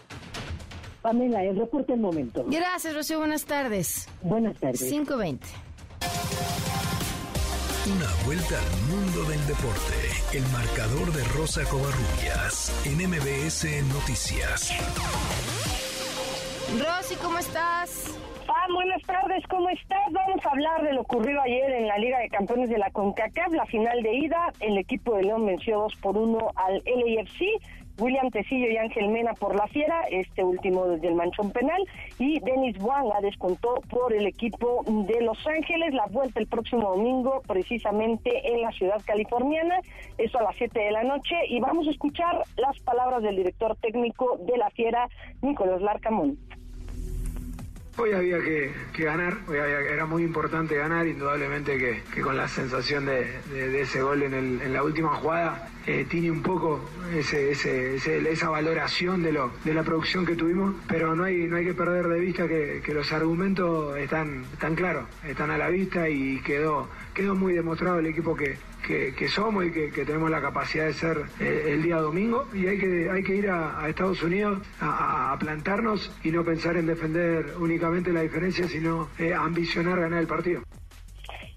Pamela, el reporte en momento. Gracias, Rocío. Buenas tardes. Buenas tardes. 520. Una vuelta al mundo del deporte. El marcador de Rosa Covarrubias en MBS Noticias. Rosy, ¿cómo estás? Ah, buenas tardes, ¿cómo estás? Vamos a hablar de lo ocurrido ayer en la Liga de Campeones de la CONCACAF, la final de ida. El equipo de León venció 2 por 1 al LAFC. William Tecillo y Ángel Mena por la Fiera, este último desde el manchón penal, y Denis Buanga descontó por el equipo de Los Ángeles, la vuelta el próximo domingo, precisamente en la ciudad californiana, eso a las 7 de la noche, y vamos a escuchar las palabras del director técnico de la Fiera, Nicolás Larcamón. Hoy había que, ganar, era muy importante ganar, indudablemente que, con la sensación de, ese gol en, la última jugada eh, tiene un poco esa valoración de, la producción que tuvimos, pero no hay, que perder de vista que, los argumentos están, claros, están a la vista y quedó muy demostrado el equipo que, que, somos y que, tenemos la capacidad de ser eh, el día domingo y hay que, hay que ir a, Estados Unidos a, plantarnos y no pensar en defender únicamente la diferencia, sino eh, ambicionar ganar el partido.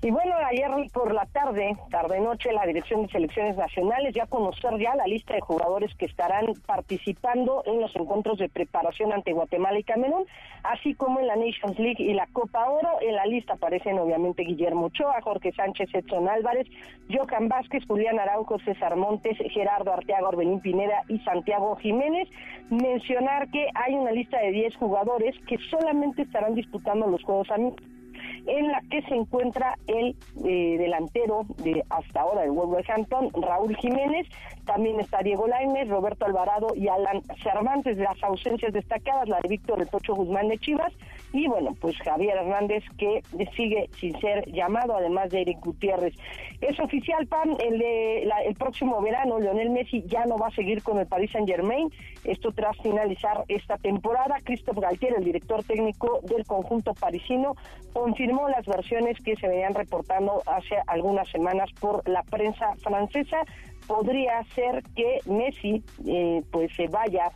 Y bueno, ayer por la tarde, tarde-noche, la Dirección de Selecciones Nacionales ya conocer ya la lista de jugadores que estarán participando en los encuentros de preparación ante Guatemala y Camerún, así como en la Nations League y la Copa Oro. En la lista aparecen obviamente Guillermo Ochoa, Jorge Sánchez, Edson Álvarez, Jocan Vázquez, Julián Araujo, César Montes, Gerardo Arteaga, Orbelín Pineda y Santiago Jiménez. Mencionar que hay una lista de 10 jugadores que solamente estarán disputando los Juegos Amigos en la que se encuentra el eh, delantero de hasta ahora del Wolverhampton, Raúl Jiménez, también está Diego Lainez, Roberto Alvarado y Alan Cervantes, las ausencias destacadas, la de Víctor Retocho Guzmán de Chivas, y bueno, pues Javier Hernández que sigue sin ser llamado, además de Eric Gutiérrez. Es oficial, Pam, el, el próximo verano, Leonel Messi ya no va a seguir con el Paris Saint Germain, esto tras finalizar esta temporada. Christophe Galtier, el director técnico del conjunto parisino, confirmó las versiones que se venían reportando hace algunas semanas por la prensa francesa. Podría ser que Messi eh, pues se vaya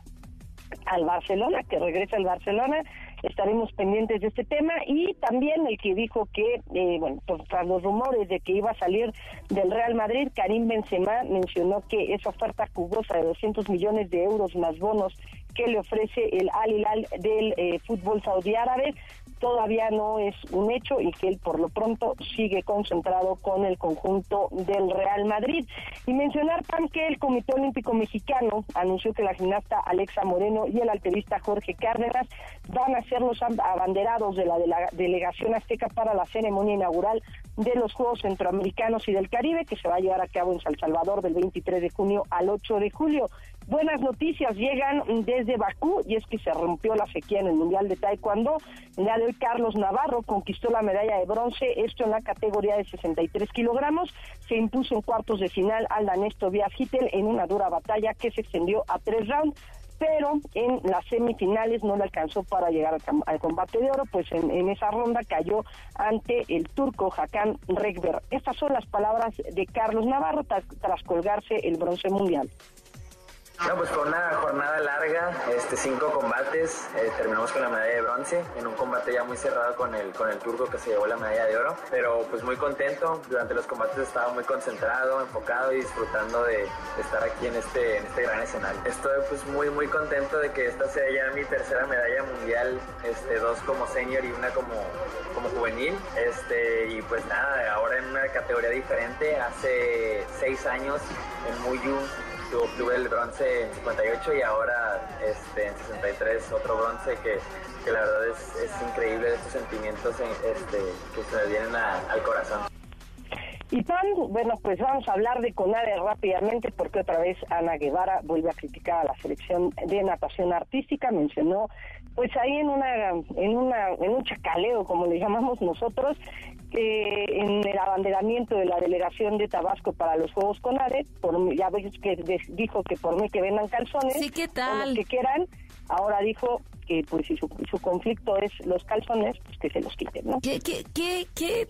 al Barcelona, que regrese al Barcelona estaremos pendientes de este tema y también el que dijo que, eh, bueno, pues, tras los rumores de que iba a salir del Real Madrid, Karim Benzema mencionó que esa oferta jugosa de 200 millones de euros más bonos que le ofrece el Al Hilal del eh, fútbol saudí árabe todavía no es un hecho y que él por lo pronto sigue concentrado con el conjunto del Real Madrid. Y mencionar también que el Comité Olímpico Mexicano anunció que la gimnasta Alexa Moreno y el alterista Jorge Cárdenas van a ser los abanderados de la, delegación azteca para la ceremonia inaugural de los Juegos Centroamericanos y del Caribe que se va a llevar a cabo en San Salvador del 23 de junio al 8 de julio. Buenas noticias llegan desde Bakú y es que se rompió la sequía en el Mundial de Taekwondo. Día de hoy Carlos Navarro conquistó la medalla de bronce, esto en la categoría de 63 kilogramos. Se impuso en cuartos de final al danés Tobias Hittel en una dura batalla que se extendió a tres rounds pero en las semifinales no le alcanzó para llegar al, combate de oro, pues en, esa ronda cayó ante el turco Hakan Rekber. Estas son las palabras de Carlos Navarro tras colgarse el bronce mundial. No, pues fue una jornada larga, este, cinco combates, eh, terminamos con la medalla de bronce, en un combate ya muy cerrado con el, con el turco que se llevó la medalla de oro, pero pues muy contento, durante los combates estaba muy concentrado, enfocado y disfrutando de, estar aquí en este, en este gran escenario. Estoy pues muy muy contento de que esta sea ya mi tercera medalla mundial, este, dos como senior y una como, como juvenil, este, y pues nada, ahora en una categoría diferente, hace seis años en Muyu obtuve el bronce en 58 y ahora este, en 63 otro bronce que, la verdad es, es increíble estos sentimientos este, que se me vienen al corazón. Y Pan, bueno, pues vamos a hablar de CONADE rápidamente porque otra vez Ana Guevara vuelve a criticar a la selección de natación artística, mencionó pues ahí en una en una en un chacaleo como le llamamos nosotros en el abanderamiento de la delegación de Tabasco para los Juegos CONADE, por, ya ves que dijo que por mí que vendan calzones, sí, ¿qué tal? que quieran, ahora dijo que pues si su, conflicto es los calzones, pues que se los quiten, ¿no? ¿Qué, qué, qué, qué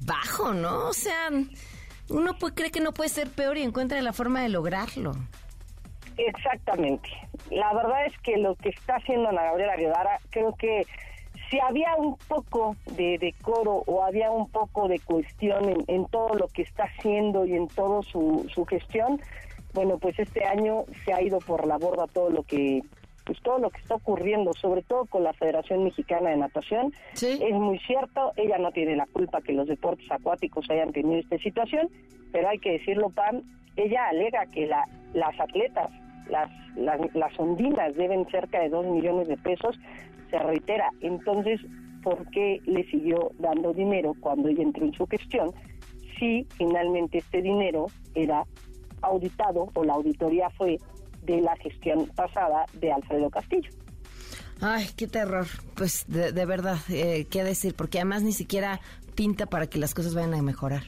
bajo, ¿no? O sea, uno puede, cree que no puede ser peor y encuentra la forma de lograrlo. Exactamente. La verdad es que lo que está haciendo Ana Gabriela Guevara, creo que si había un poco de decoro o había un poco de cuestión en, todo lo que está haciendo y en todo su, su gestión, bueno, pues este año se ha ido por la borda todo lo que pues todo lo que está ocurriendo, sobre todo con la Federación Mexicana de Natación, es muy cierto, ella no tiene la culpa que los deportes acuáticos hayan tenido esta situación, pero hay que decirlo, Pam, ella alega que la, las atletas, las, las, las ondinas deben cerca de dos millones de pesos, se reitera, entonces, ¿por qué le siguió dando dinero cuando ella entró en su gestión? Si finalmente este dinero era auditado o la auditoría fue de la gestión pasada de Alfredo Castillo. Ay, qué terror. Pues de, verdad, eh, qué decir, porque además ni siquiera pinta para que las cosas vayan a mejorar.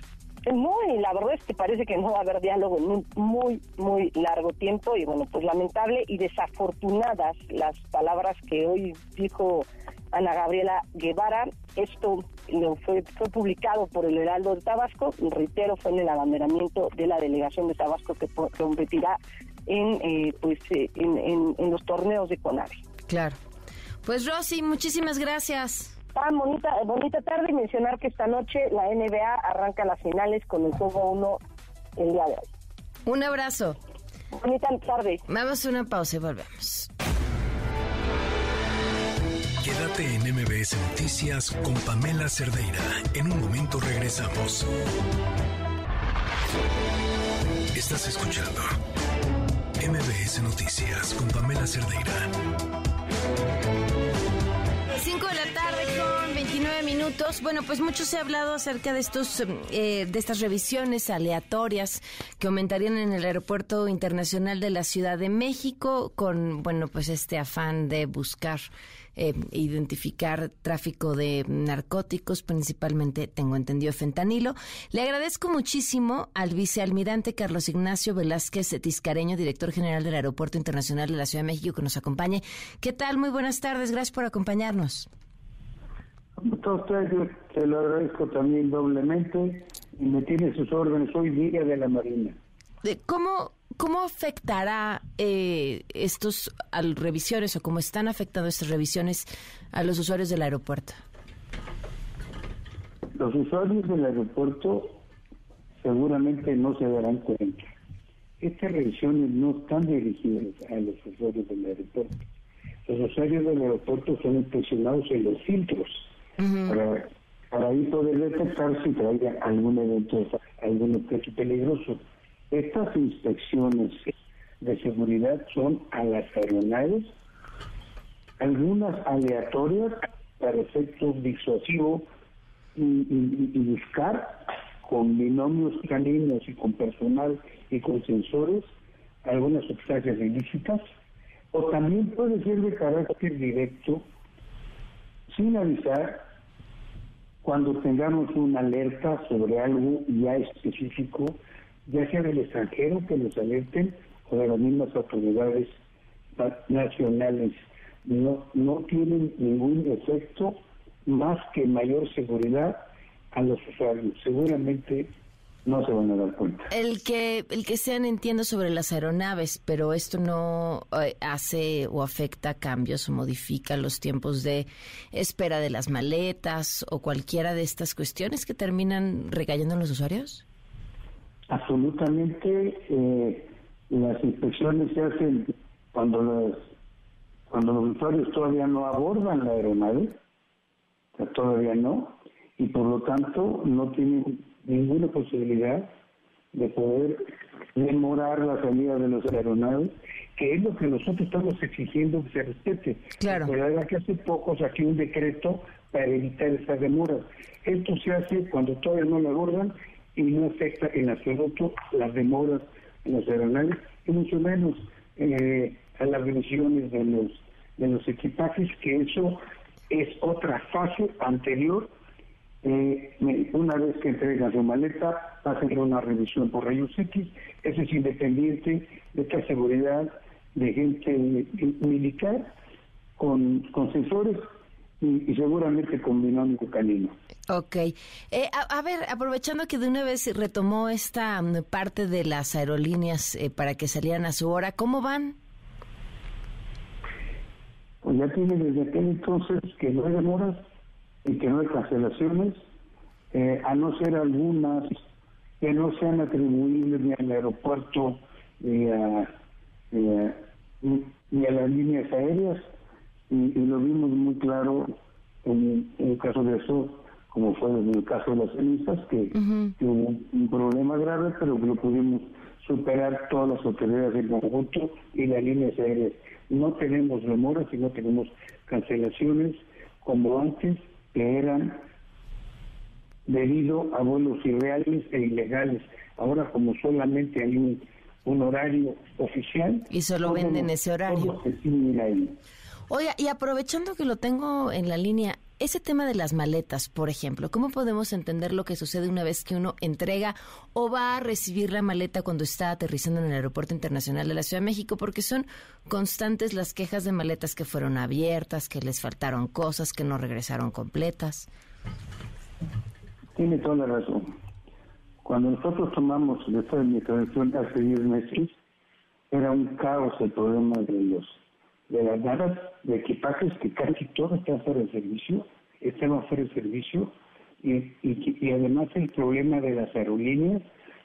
No, y la verdad es que parece que no va a haber diálogo en un muy, muy largo tiempo y bueno, pues lamentable y desafortunadas las palabras que hoy dijo Ana Gabriela Guevara. Esto lo fue, fue publicado por el Heraldo de Tabasco, reitero, fue en el abanderamiento de la delegación de Tabasco que competirá en, eh, pues, eh, en, en, los torneos de CONAVE. Claro. Pues Rosy, muchísimas gracias. Ah, bonita, bonita tarde y mencionar que esta noche la NBA arranca las finales con el juego 1 el día de hoy. Un abrazo. Bonita tarde. Vamos a una pausa y volvemos. Quédate en MBS Noticias con Pamela Cerdeira. En un momento regresamos. Estás escuchando MBS Noticias con Pamela Cerdeira. 5 de la tarde con 29 minutos. Bueno, pues mucho se ha hablado acerca de estos eh, de estas revisiones aleatorias que aumentarían en el aeropuerto internacional de la Ciudad de México con bueno, pues este afán de buscar eh, identificar tráfico de narcóticos, principalmente, tengo entendido, fentanilo. Le agradezco muchísimo al vicealmirante Carlos Ignacio Velázquez Tiscareño, director general del Aeropuerto Internacional de la Ciudad de México, que nos acompañe. ¿Qué tal? Muy buenas tardes, gracias por acompañarnos. A usted, se lo agradezco también doblemente y me tiene sus órdenes, soy guía de la Marina. ¿Cómo, ¿Cómo afectará eh, estos revisiones o cómo están afectando estas revisiones a los usuarios del aeropuerto? Los usuarios del aeropuerto seguramente no se darán cuenta. Estas revisiones no están dirigidas a los usuarios del aeropuerto. Los usuarios del aeropuerto son inspeccionados en los filtros para, ahí poder detectar si trae algún evento, algún objeto peligroso. Estas inspecciones de seguridad son a las aeronaves, algunas aleatorias para efectos disuasivos y, buscar con binomios caninos y con personal y con sensores algunas sustancias ilícitas, o también puede ser de carácter directo, sin avisar, cuando tengamos una alerta sobre algo ya específico, ya sea del extranjero que nos alerten o de las mismas autoridades nacionales. No, no tienen ningún efecto más que mayor seguridad a los usuarios. Seguramente no se van a dar cuenta. El que el que sean entiendo sobre las aeronaves, pero esto no eh, hace o afecta cambios o modifica los tiempos de espera de las maletas o cualquiera de estas cuestiones que terminan recayendo en los usuarios. Absolutamente, eh, las inspecciones se hacen cuando los cuando los usuarios todavía no abordan la aeronave todavía no, y por lo tanto no tienen ninguna posibilidad de poder demorar la salida de los aeronaves, que es lo que nosotros estamos exigiendo que se respete. Claro. Pero que hace poco saqué un decreto para evitar esas demoras. Esto se hace cuando todavía no lo abordan y no afecta en absoluto las demoras en los aeronaves y mucho menos eh, a las revisiones de los de los equipajes, que eso es otra fase anterior. Eh, una vez que entregan su maleta, hacen una revisión por rayos X. Eso es independiente de esta seguridad de gente militar con, con sensores y, seguramente con binomio canino. Ok. Eh, a, ver, aprovechando que de una vez retomó esta mm, parte de las aerolíneas eh, para que salieran a su hora, ¿cómo van? pues ya tiene desde aquel entonces que no hay demoras y que no hay cancelaciones, eh, a no ser algunas que no sean atribuibles ni al aeropuerto ni a, ni a, las líneas aéreas, y, lo vimos muy claro en, el caso de eso, como fue en el caso de las cenizas, que, hubo un problema grave, pero que lo pudimos superar todas las autoridades del conjunto y las líneas aéreas. No tenemos demoras y no tenemos cancelaciones como antes, que eran debido a vuelos irreales e ilegales. Ahora, como solamente hay un, un horario oficial. Y solo venden ese horario. Oiga, y aprovechando que lo tengo en la línea, ese tema de las maletas, por ejemplo, ¿cómo podemos entender lo que sucede una vez que uno entrega o va a recibir la maleta cuando está aterrizando en el Aeropuerto Internacional de la Ciudad de México? Porque son constantes las quejas de maletas que fueron abiertas, que les faltaron cosas, que no regresaron completas. Tiene toda la razón. Cuando nosotros tomamos esta administración hace 10 meses, era un caos el problema de los de las naves de equipajes que casi todo está fuera de servicio, estaba fuera de servicio, y, y, además el problema de las aerolíneas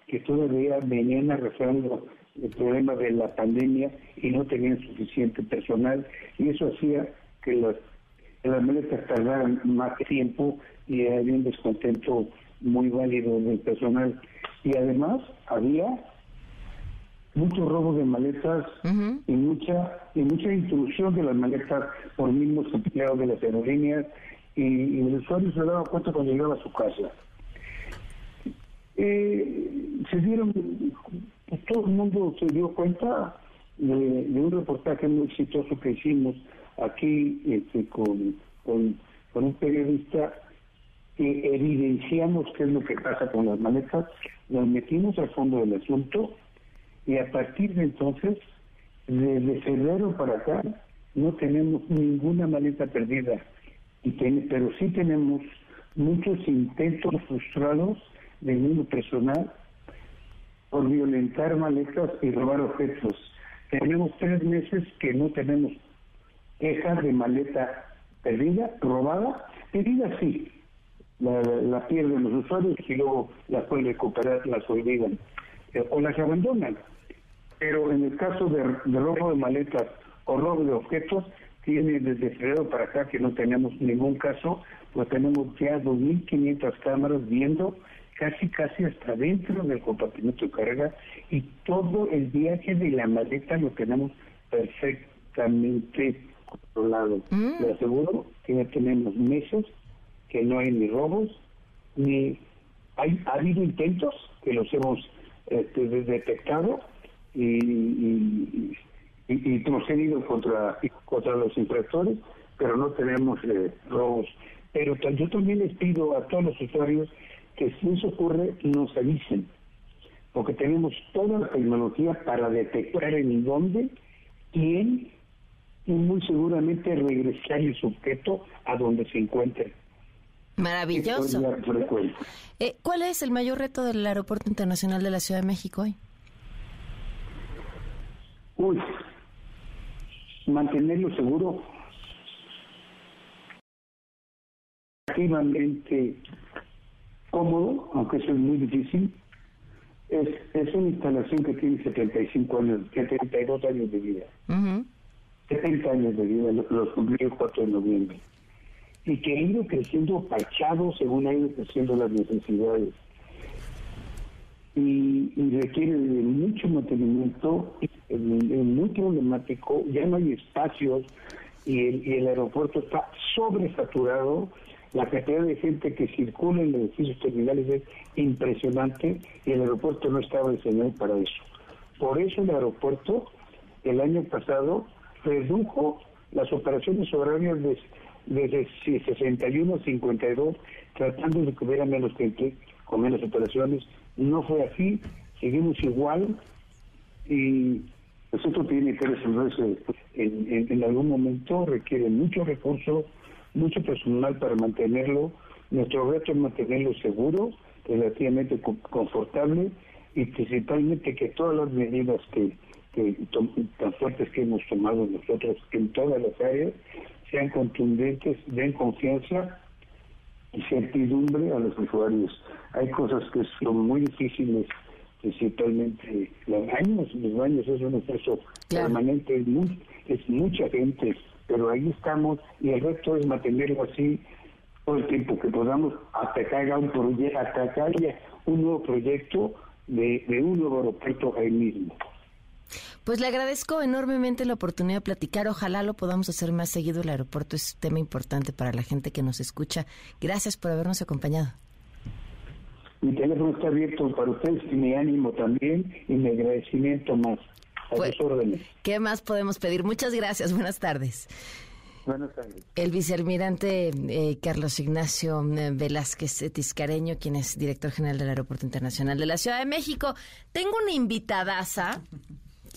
que todavía venían arrastrando el problema de la pandemia y no tenían suficiente personal, y eso hacía que las, las maletas tardaran más tiempo y había un descontento muy válido del personal. Y además había muchos robos de maletas y mucha y mucha intrusión de las maletas por mismos empleados de las aerolíneas y, el usuario se daba cuenta cuando llegaba a su casa. Eh, se dieron, todo el mundo se dio cuenta de, un reportaje muy exitoso que hicimos aquí este, con, con, con un periodista que evidenciamos qué es lo que pasa con las maletas, nos metimos al fondo del asunto y a partir de entonces, desde febrero para acá, no tenemos ninguna maleta perdida, y pero sí tenemos muchos intentos frustrados del mundo personal por violentar maletas y robar objetos. Tenemos tres meses que no tenemos quejas de maleta perdida, robada, perdida sí, la, la pierden los usuarios y luego las pueden recuperar, las olvidan eh, o las abandonan. Pero en el caso de, de robo de maletas o robo de objetos, tiene desde febrero para acá que no tenemos ningún caso, pues tenemos ya 2.500 cámaras viendo casi casi hasta dentro del compartimento de carga y todo el viaje de la maleta lo tenemos perfectamente controlado. Mm. Le aseguro que ya tenemos meses que no hay ni robos, ni hay ha habido intentos que los hemos este, de- detectado y, y, y- y procedido contra, contra los infractores, pero no tenemos eh, robos. Pero yo también les pido a todos los usuarios que si eso ocurre, nos avisen, porque tenemos toda la tecnología para detectar en dónde, quién, y muy seguramente regresar el sujeto a donde se encuentre. Maravilloso. Eh, ¿Cuál es el mayor reto del Aeropuerto Internacional de la Ciudad de México hoy? Uy, mantenerlo seguro. Activamente cómodo, aunque eso es muy difícil. Es, es una instalación que tiene 75 años, 72 años de vida. 70 años de vida, lo- los cumplió el 4 de noviembre. Y que ha ido creciendo parchado según ha ido creciendo las necesidades. Y, y requiere de mucho mantenimiento, es, es muy problemático, ya no hay espacios y el, y el aeropuerto está sobresaturado. La cantidad de gente que circula en los edificios terminales es impresionante y el aeropuerto no estaba diseñado para eso. Por eso el aeropuerto el año pasado redujo las operaciones horarias de, desde 61 a 52, tratando de que hubiera menos gente con menos operaciones. No fue así, seguimos igual y esto tiene que resolverse en, en- algún momento, requiere mucho recurso, mucho personal para mantenerlo. Nuestro reto es mantenerlo seguro, relativamente co- confortable y principalmente que todas las medidas que, que tan fuertes que hemos tomado nosotros en todas las áreas sean contundentes, den confianza y certidumbre a los usuarios. Hay cosas que son muy difíciles, principalmente los baños. Los baños es un esfuerzo permanente, es, muy- es mucha gente, pero ahí estamos y el resto es mantenerlo así todo el tiempo que podamos hasta que haya un proyecto, hasta que haya un nuevo proyecto de, de un nuevo aeropuerto ahí mismo. Pues le agradezco enormemente la oportunidad de platicar. Ojalá lo podamos hacer más seguido. El aeropuerto es un tema importante para la gente que nos escucha. Gracias por habernos acompañado. Mi teléfono está abierto para ustedes y mi ánimo también y mi agradecimiento más. A Pues- sus órdenes. ¿Qué más podemos pedir? Muchas gracias. Buenas tardes. Buenas tardes. El vicealmirante eh, Carlos Ignacio eh, Velázquez eh, Tiscareño, quien es director general del Aeropuerto Internacional de la Ciudad de México. Tengo una invitadaza.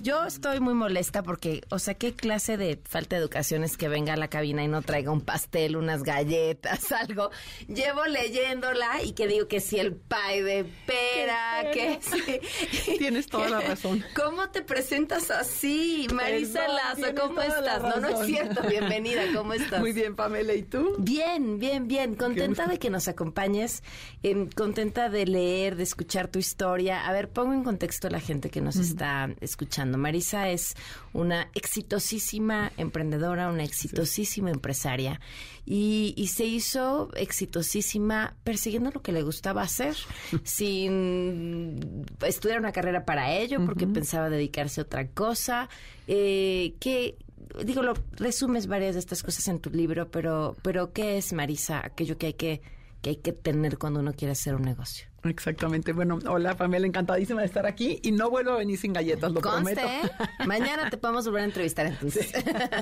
Yo estoy muy molesta porque, o sea, ¿qué clase de falta de educación es que venga a la cabina y no traiga un pastel, unas galletas, algo? Llevo leyéndola y que digo que si el pie de pera, que sí. Tienes toda la razón. ¿Cómo te presentas así, Marisa Lazo? ¿Cómo la estás? No, no es cierto. Bienvenida, ¿cómo estás? Muy bien, Pamela, ¿y tú? Bien, bien, bien. Contenta de que nos acompañes, em, contenta de leer, de escuchar tu historia. A ver, pongo en contexto a la gente que nos está escuchando. Marisa es una exitosísima emprendedora, una exitosísima empresaria y, y se hizo exitosísima persiguiendo lo que le gustaba hacer, sin estudiar una carrera para ello, porque pensaba dedicarse a otra cosa. Eh, que digo, lo resumes varias de estas cosas en tu libro, pero, pero ¿qué es Marisa? Aquello que hay que, que hay que tener cuando uno quiere hacer un negocio. Exactamente. Bueno, hola, Pamela, encantadísima de estar aquí y no vuelvo a venir sin galletas, lo Conste, prometo. ¿eh? Mañana te podemos volver a entrevistar entonces.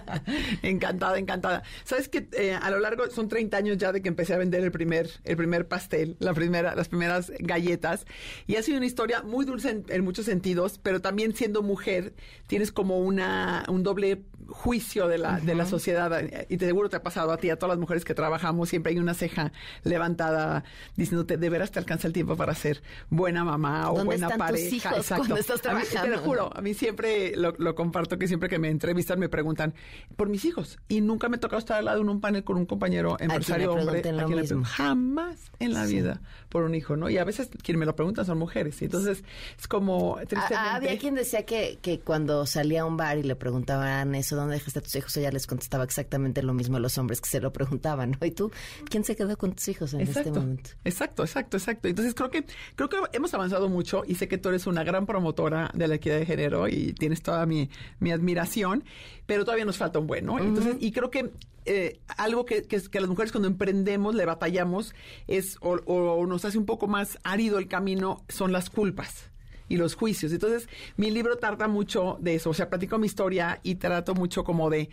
encantada, encantada. Sabes que eh, a lo largo son 30 años ya de que empecé a vender el primer el primer pastel, la primera las primeras galletas y ha sido una historia muy dulce en, en muchos sentidos, pero también siendo mujer tienes como una un doble juicio de la de la sociedad eh, y te seguro te ha pasado a ti a todas las mujeres que trabajamos siempre hay una ceja levantada diciéndote de veras te alcanza el tiempo tiempo para ser buena mamá o ¿Dónde buena están tus pareja. hijos Exacto. cuando estás A mí, te trabajando? lo juro, a mí siempre lo, lo comparto que siempre que me entrevistan me preguntan por mis hijos y nunca me ha tocado estar al lado en un panel con un compañero empresario hombre lo mismo. jamás en la Sí. vida por un hijo, ¿no? Y a veces quien me lo preguntan son mujeres y entonces es como tristemente Ah, había quien decía que, que cuando salía a un bar y le preguntaban eso, ¿dónde dejaste a tus hijos? Ella les contestaba exactamente lo mismo a los hombres que se lo preguntaban, ¿no? ¿Y tú? ¿Quién se quedó con tus hijos en este momento? exacto, exacto, exacto. Entonces creo que creo que hemos avanzado mucho y sé que tú eres una gran promotora de la equidad de género y tienes toda mi, mi admiración, pero todavía nos falta un buen, ¿no? Entonces, y creo que eh, algo que, que, que las mujeres cuando emprendemos le batallamos es o, o nos hace un poco más árido el camino son las culpas y los juicios. Entonces, mi libro trata mucho de eso. O sea, platico mi historia y trato mucho como de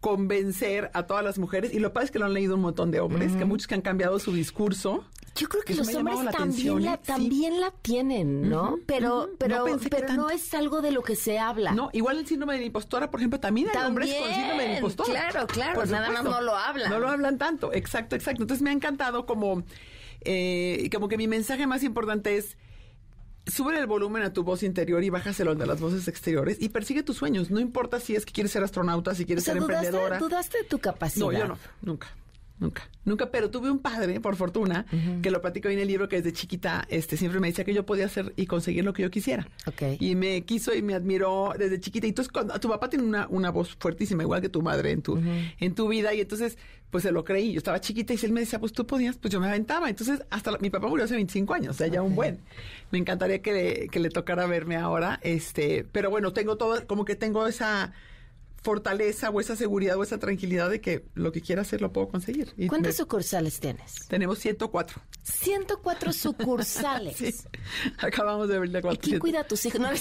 convencer a todas las mujeres. Y lo que pasa es que lo han leído un montón de hombres, que muchos que han cambiado su discurso. Yo creo que los hombres la también, atención, la, ¿eh? Sí. también la tienen, ¿no? Pero pero, No pero no es algo de lo que se habla. No, igual el síndrome de la impostora, por ejemplo, también hay hombres con síndrome de impostora. claro, claro, nada más no lo hablan. No lo hablan tanto, exacto, exacto. Entonces me ha encantado como, eh, como que mi mensaje más importante es sube el volumen a tu voz interior y bájaselo de las voces exteriores y persigue tus sueños. No importa si es que quieres ser astronauta, si O quieres sea, ser dudaste, emprendedora. dudaste de tu capacidad. No, yo no, nunca. Nunca, nunca, pero tuve un padre, por fortuna, que lo platico en el libro, que desde chiquita este, siempre me decía que yo podía hacer y conseguir lo que yo quisiera. Y me quiso y me admiró desde chiquita. Y entonces, cuando tu papá tiene una, una voz fuertísima, igual que tu madre en tu, en tu vida, y entonces, pues se lo creí. Yo estaba chiquita y si él me decía, pues tú podías, pues yo me aventaba. Entonces, hasta la- mi papá murió hace 25 años, o sea, ya un buen. Me encantaría que le, que le tocara verme ahora, este, pero bueno, tengo todo, como que tengo esa fortaleza o esa seguridad o esa tranquilidad de que lo que quiera hacer lo puedo conseguir. Y ¿Cuántas me- sucursales tienes? Tenemos 104. 104 sucursales. Sí. Acabamos de abrir la ¿Y quién 400. cuida a tus hijos? No.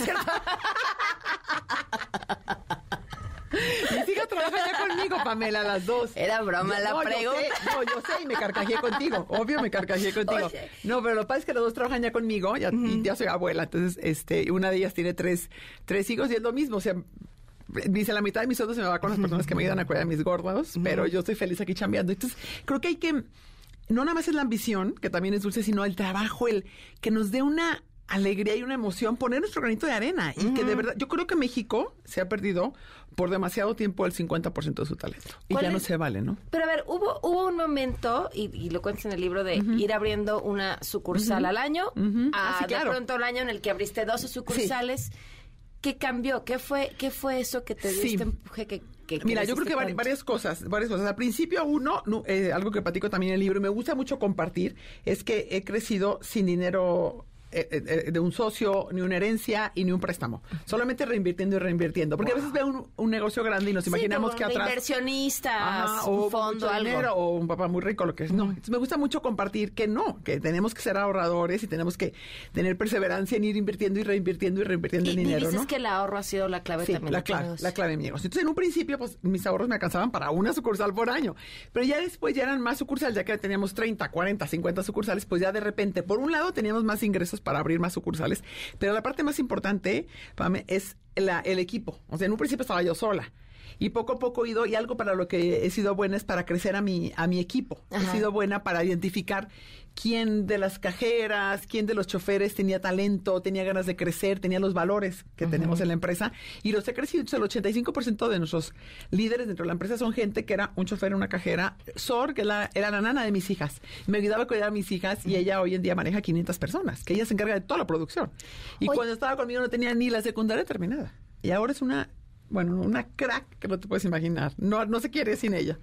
Mis hijas trabajan ya conmigo, Pamela, las dos. Era broma la no, yo pregunta. sé, no, yo sé y me carcajeé contigo. Obvio, me carcajeé contigo. Oye. No, pero lo que pasa es que las dos trabajan ya conmigo ya, y ya soy abuela. Entonces, este, una de ellas tiene tres, tres hijos y es lo mismo. O sea, dice la mitad de mis sueldo se me va con las personas que me ayudan a cuidar a mis gordos, pero yo estoy feliz aquí chambeando. Entonces, creo que hay que, no nada más es la ambición, que también es dulce, sino el trabajo, el que nos dé una alegría y una emoción poner nuestro granito de arena. Y que de verdad yo creo que México se ha perdido por demasiado tiempo el 50% de su talento. Y ¿Cuál ya no se vale, ¿no? Pero a ver, hubo, hubo un momento, y, y lo cuentas en el libro, de ir abriendo una sucursal al año, a Ah, sí, claro. de pronto el año en el que abriste 12 sucursales. ¿Qué cambió? ¿Qué fue, ¿Qué fue eso que te dio Sí. este empuje que, que Mira, yo creo que varias cosas, varias cosas. Al principio, uno, no, eh, algo que platico también en el libro, y me gusta mucho compartir, es que he crecido sin dinero eh, eh, eh, de un socio, ni una herencia y ni un préstamo. Solamente reinvirtiendo y reinvirtiendo. Porque a veces veo un, un negocio grande y nos Sí, imaginamos como que atrás... inversionista, Ajá, un o fondo, algo. dinero, o un papá muy rico, lo que es. No, Entonces, me gusta mucho compartir que no, que tenemos que ser ahorradores y tenemos que tener perseverancia en ir invirtiendo y reinvirtiendo y reinvirtiendo Y, el y dinero, dices ¿no? que el ahorro ha sido la clave Sí, también. la clave, la clave de mi negocio. Entonces, en un principio, pues, mis ahorros me alcanzaban para una sucursal por año. Pero ya después ya eran más sucursales, ya que teníamos 30, 40, 50 sucursales, pues ya de repente, por un lado, teníamos más ingresos para abrir más sucursales. Pero la parte más importante, Pame, es la- el equipo. O sea, en un principio estaba yo sola. Y poco a poco he ido, y algo para lo que he sido buena es para crecer a mi, a mi equipo. Ajá. He sido buena para identificar quién de las cajeras, quién de los choferes tenía talento, tenía ganas de crecer, tenía los valores que tenemos en la empresa. Y los he crecido. El 85% de nuestros líderes dentro de la empresa son gente que era un chofer, una cajera. Sor, que la- era la nana de mis hijas. Me ayudaba a cuidar a mis hijas y ella hoy en día maneja 500 personas, que ella se encarga de toda la producción. Y cuando estaba conmigo no tenía ni la secundaria terminada. Y ahora es una, bueno, una crack que no te puedes imaginar. No, no se quiere sin ella.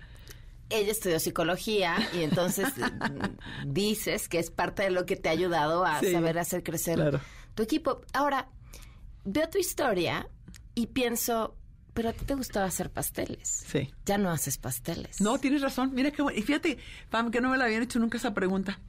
Ella estudió psicología y entonces mm, dices que es parte de lo que te ha ayudado a Sí, saber hacer crecer claro. tu equipo. Ahora, veo tu historia y pienso, pero a ti te gustaba hacer pasteles. Sí. Ya no haces pasteles. No, tienes razón. Mira qué bueno. Y fíjate, Pam, que no me la habían hecho nunca esa pregunta.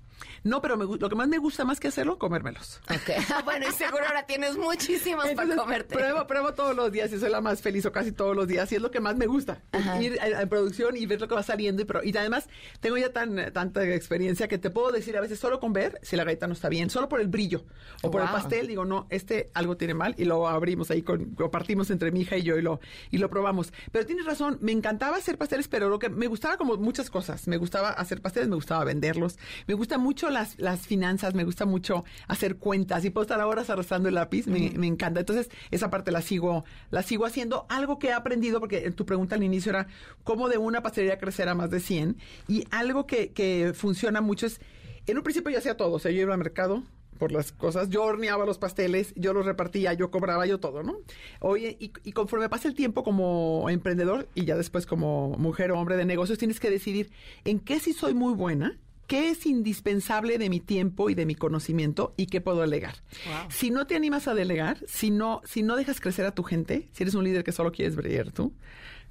No, pero me lo que más me gusta más que hacerlo, comérmelos. Ok. Ah, bueno, y seguro ahora tienes muchísimos para Entonces, comerte. Pruebo, pruebo todos los días y soy la más feliz o casi todos los días y es lo que más me gusta. Ir a, a producción y ver lo que va saliendo. Y, pro- y además tengo ya tan, tanta experiencia que te puedo decir a veces solo con ver si la galleta no está bien, solo por el brillo o por el pastel. Digo, no, este algo tiene mal y lo abrimos ahí, con, lo partimos entre mi hija y yo y lo, y lo probamos. Pero tienes razón, me encantaba hacer pasteles, pero lo que me gustaba como muchas cosas. Me gustaba hacer pasteles, me gustaba venderlos. Me gusta mucho las, las finanzas, me gusta mucho hacer cuentas y puedo estar horas arrastrando el lápiz, me, me encanta. Entonces, esa parte la sigo, la sigo haciendo. Algo que he aprendido, porque tu pregunta al inicio era cómo de una pastelería crecer a más de 100. Y algo que, que funciona mucho es, en un principio yo hacía todo, o sea, yo iba al mercado, por las cosas. Yo horneaba los pasteles, yo los repartía, yo cobraba, yo todo, ¿no? Oye, y, y, conforme pasa el tiempo como emprendedor y ya después como mujer o hombre de negocios, tienes que decidir en qué sí soy muy buena. ¿Qué es indispensable de mi tiempo y de mi conocimiento y qué puedo delegar? Wow. Si no te animas a delegar, si no, si no dejas crecer a tu gente, si eres un líder que solo quieres brillar tú,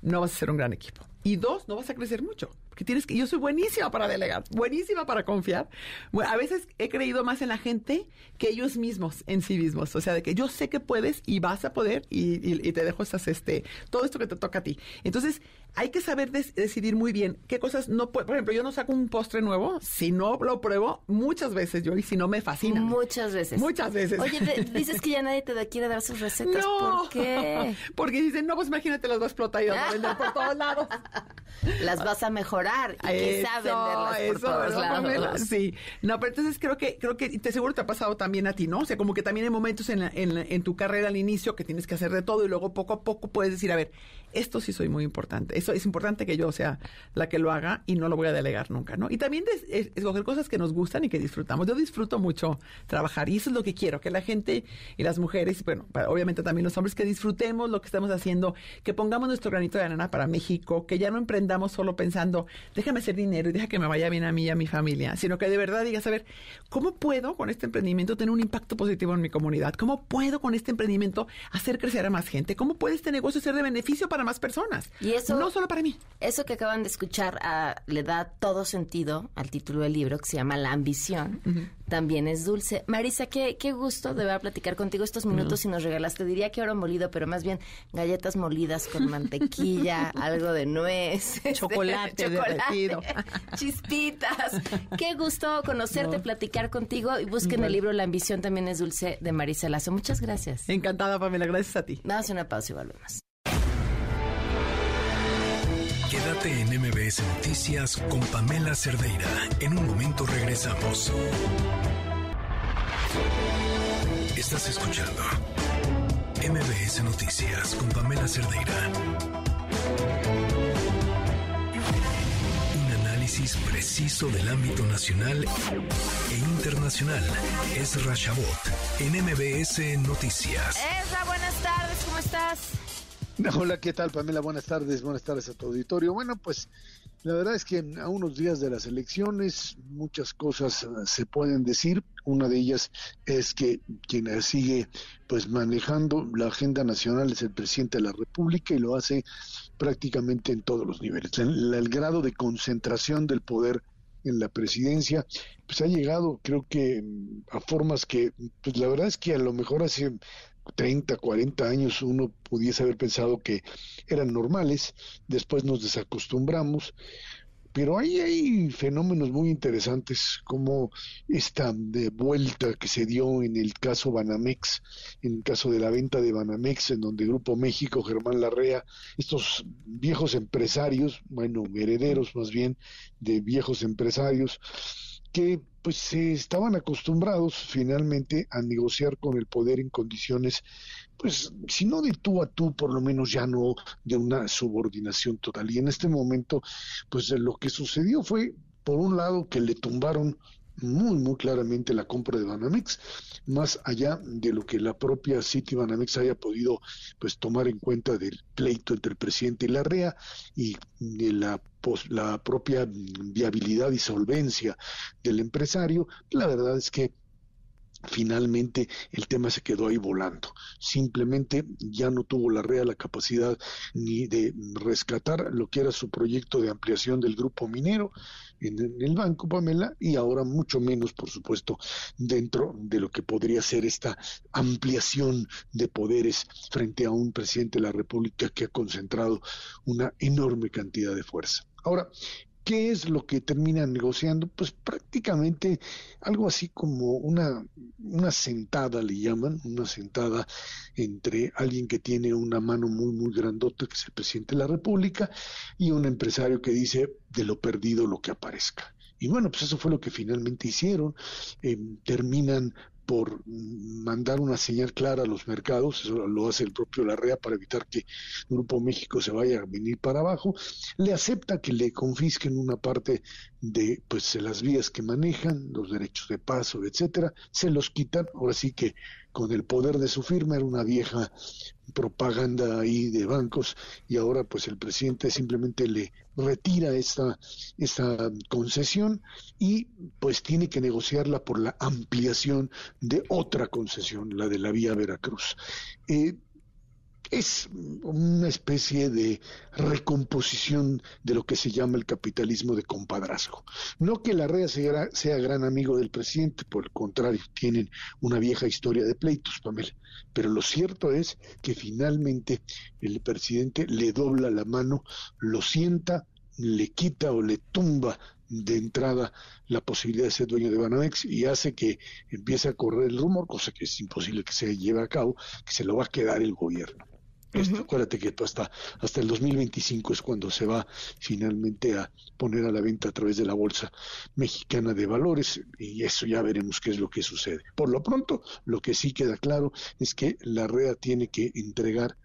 no vas a ser un gran equipo. Y dos, no vas a crecer mucho. Porque tienes que, yo soy buenísima para delegar, buenísima para confiar. Bueno, a veces he creído más en la gente que ellos mismos, en sí mismos. O sea, de que yo sé que puedes y vas a poder y, y, y te dejo estas, este, todo esto que te toca a ti. Entonces, hay que saber des decidir muy bien qué cosas no puedo. Por ejemplo, yo no saco un postre nuevo si no lo pruebo muchas veces yo y si no me fascina. Muchas veces. Muchas veces. Oye, dices que ya nadie te quiere dar sus recetas. No. ¿Por qué? Porque dicen, no, pues imagínate, las vas a explotar y las vas a vender por todos lados. las vas a mejorar y eso, quizá venderlas por eso, todos lados. Pamela? Sí. No, pero entonces creo que, creo que te seguro te ha pasado también a ti, ¿no? O sea, como que también hay momentos en, la, en, en tu carrera al inicio que tienes que hacer de todo y luego poco a poco puedes decir, a ver, esto sí soy muy importante. Eso es importante que yo sea la que lo haga y no lo voy a delegar nunca, ¿no? Y también es, escoger cosas que nos gustan y que disfrutamos. Yo disfruto mucho trabajar y eso es lo que quiero, que la gente y las mujeres, bueno, para, obviamente también los hombres, que disfrutemos lo que estamos haciendo, que pongamos nuestro granito de arena para México, que ya no emprendamos solo pensando, déjame hacer dinero y deja que me vaya bien a mí y a mi familia, sino que de verdad digas, a ver, ¿cómo puedo con este emprendimiento tener un impacto positivo en mi comunidad? ¿Cómo puedo con este emprendimiento hacer crecer a más gente? ¿Cómo puede este negocio ser de beneficio para más personas? Y eso, no solo para mí. Eso que acaban de escuchar uh, le da todo sentido al título del libro que se llama La ambición. Uh -huh. También es dulce. Marisa, qué, qué gusto de ver platicar contigo estos minutos uh -huh. y nos regalaste, diría que oro molido, pero más bien galletas molidas con mantequilla, algo de nuez, chocolate, chocolate chispitas. Qué gusto conocerte, no. platicar contigo y busquen bueno. el libro La ambición también es dulce de Marisa Lazo. Muchas gracias. Encantada, Pamela. Gracias a ti. Damos una pausa y volvemos. Quédate en MBS Noticias con Pamela Cerdeira. En un momento regresamos. Estás escuchando MBS Noticias con Pamela Cerdeira. Un análisis preciso del ámbito nacional e internacional. Es Rashabot en MBS Noticias. Ezra, buenas tardes, ¿cómo estás? Hola, ¿qué tal, Pamela? Buenas tardes, buenas tardes a tu auditorio. Bueno, pues la verdad es que a unos días de las elecciones muchas cosas se pueden decir. Una de ellas es que quien sigue pues manejando la agenda nacional es el presidente de la República y lo hace prácticamente en todos los niveles. El, el grado de concentración del poder en la presidencia, pues ha llegado, creo que a formas que, pues la verdad es que a lo mejor hace 30, 40 años uno pudiese haber pensado que eran normales, después nos desacostumbramos, pero ahí hay fenómenos muy interesantes como esta de vuelta que se dio en el caso Banamex, en el caso de la venta de Banamex, en donde Grupo México, Germán Larrea, estos viejos empresarios, bueno, herederos más bien de viejos empresarios, que pues se estaban acostumbrados finalmente a negociar con el poder en condiciones, pues si no de tú a tú, por lo menos ya no de una subordinación total. Y en este momento, pues lo que sucedió fue, por un lado, que le tumbaron muy, muy claramente la compra de Banamex, más allá de lo que la propia City Banamex haya podido pues tomar en cuenta del pleito entre el presidente y la REA y de la, la propia viabilidad y solvencia del empresario, la verdad es que finalmente el tema se quedó ahí volando. Simplemente ya no tuvo la REA la capacidad ni de rescatar lo que era su proyecto de ampliación del grupo minero en, en, el banco, Pamela, y ahora mucho menos, por supuesto, dentro de lo que podría ser esta ampliación de poderes frente a un presidente de la República que ha concentrado una enorme cantidad de fuerza. Ahora, ¿Qué es lo que terminan negociando? Pues prácticamente algo así como una, una sentada, le llaman, una sentada entre alguien que tiene una mano muy, muy grandota, que es el presidente de la República, y un empresario que dice de lo perdido lo que aparezca. Y bueno, pues eso fue lo que finalmente hicieron. Em, terminan por mandar una señal clara a los mercados, eso lo hace el propio Larrea para evitar que Grupo México se vaya a venir para abajo, le acepta que le confisquen una parte de pues las vías que manejan, los derechos de paso, etcétera, se los quitan, ahora sí que con el poder de su firma, era una vieja propaganda ahí de bancos y ahora pues el presidente simplemente le retira esta, esta concesión y pues tiene que negociarla por la ampliación de otra concesión, la de la vía Veracruz. Eh, es una especie de recomposición de lo que se llama el capitalismo de compadrazgo. No que la REA sea, sea, gran amigo del presidente, por el contrario, tienen una vieja historia de pleitos, Pamela. Pero lo cierto es que finalmente el presidente le dobla la mano, lo sienta, le quita o le tumba de entrada la posibilidad de ser dueño de Banamex y hace que empiece a correr el rumor, cosa que es imposible que se lleve a cabo, que se lo va a quedar el gobierno. Este, acuérdate que hasta, hasta el 2025 es cuando se va finalmente a poner a la venta a través de la Bolsa Mexicana de Valores y eso ya veremos qué es lo que sucede. Por lo pronto, lo que sí queda claro es que la REA tiene que entregar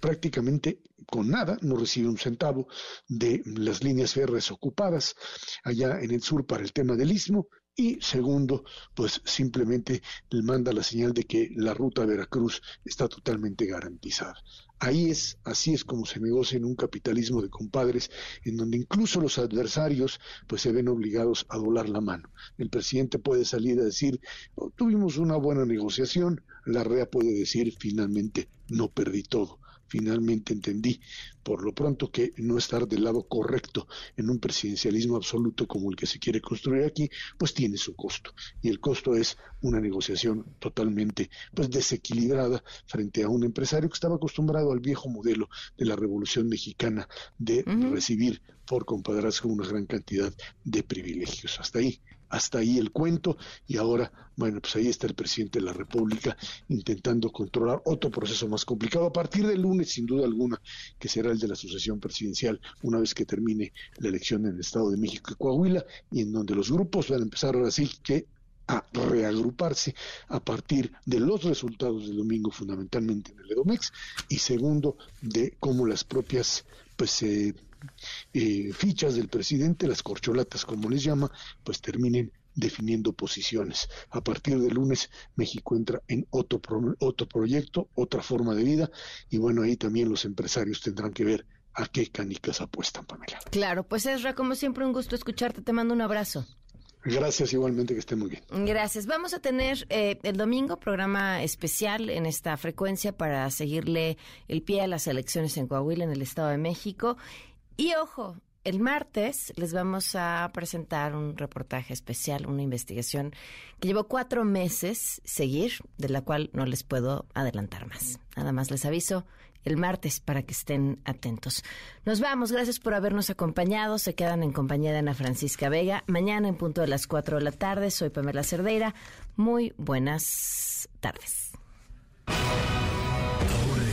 prácticamente con nada, no recibe un centavo de las líneas férreas ocupadas allá en el sur para el tema del istmo y segundo, pues simplemente le manda la señal de que la ruta a Veracruz está totalmente garantizada. Ahí es, así es como se negocia en un capitalismo de compadres, en donde incluso los adversarios pues se ven obligados a doblar la mano. El presidente puede salir a decir, oh, tuvimos una buena negociación, la REA puede decir, finalmente no perdí todo finalmente entendí por lo pronto que no estar del lado correcto en un presidencialismo absoluto como el que se quiere construir aquí, pues tiene su costo. Y el costo es una negociación totalmente pues desequilibrada frente a un empresario que estaba acostumbrado al viejo modelo de la Revolución Mexicana de recibir por compadrazgo una gran cantidad de privilegios. Hasta ahí hasta ahí el cuento. Y ahora, bueno, pues ahí está el presidente de la República intentando controlar otro proceso más complicado. A partir del lunes, sin duda alguna, que será el de la sucesión presidencial una vez que termine la elección en el Estado de México y Coahuila y en donde los grupos van a empezar ahora sí que a reagruparse a partir de los resultados del domingo fundamentalmente en el EDOMEX y segundo de cómo las propias pues eh, eh, fichas del presidente, las corcholatas como les llama, pues terminen definiendo posiciones. A partir del lunes México entra en otro, otro proyecto, otra forma de vida y bueno, ahí también los empresarios tendrán que ver a qué canicas apuestan, Pamela. Claro, pues Esra, como siempre un gusto escucharte, te mando un abrazo. Gracias igualmente, que esté muy bien. Gracias. Vamos a tener eh, el domingo programa especial en esta frecuencia para seguirle el pie a las elecciones en Coahuila, en el Estado de México. Y ojo, el martes les vamos a presentar un reportaje especial, una investigación que llevó cuatro meses seguir, de la cual no les puedo adelantar más. Nada más les aviso el martes para que estén atentos. Nos vamos, gracias por habernos acompañado. Se quedan en compañía de Ana Francisca Vega. Mañana en punto de las cuatro de la tarde, soy Pamela Cerdeira. Muy buenas tardes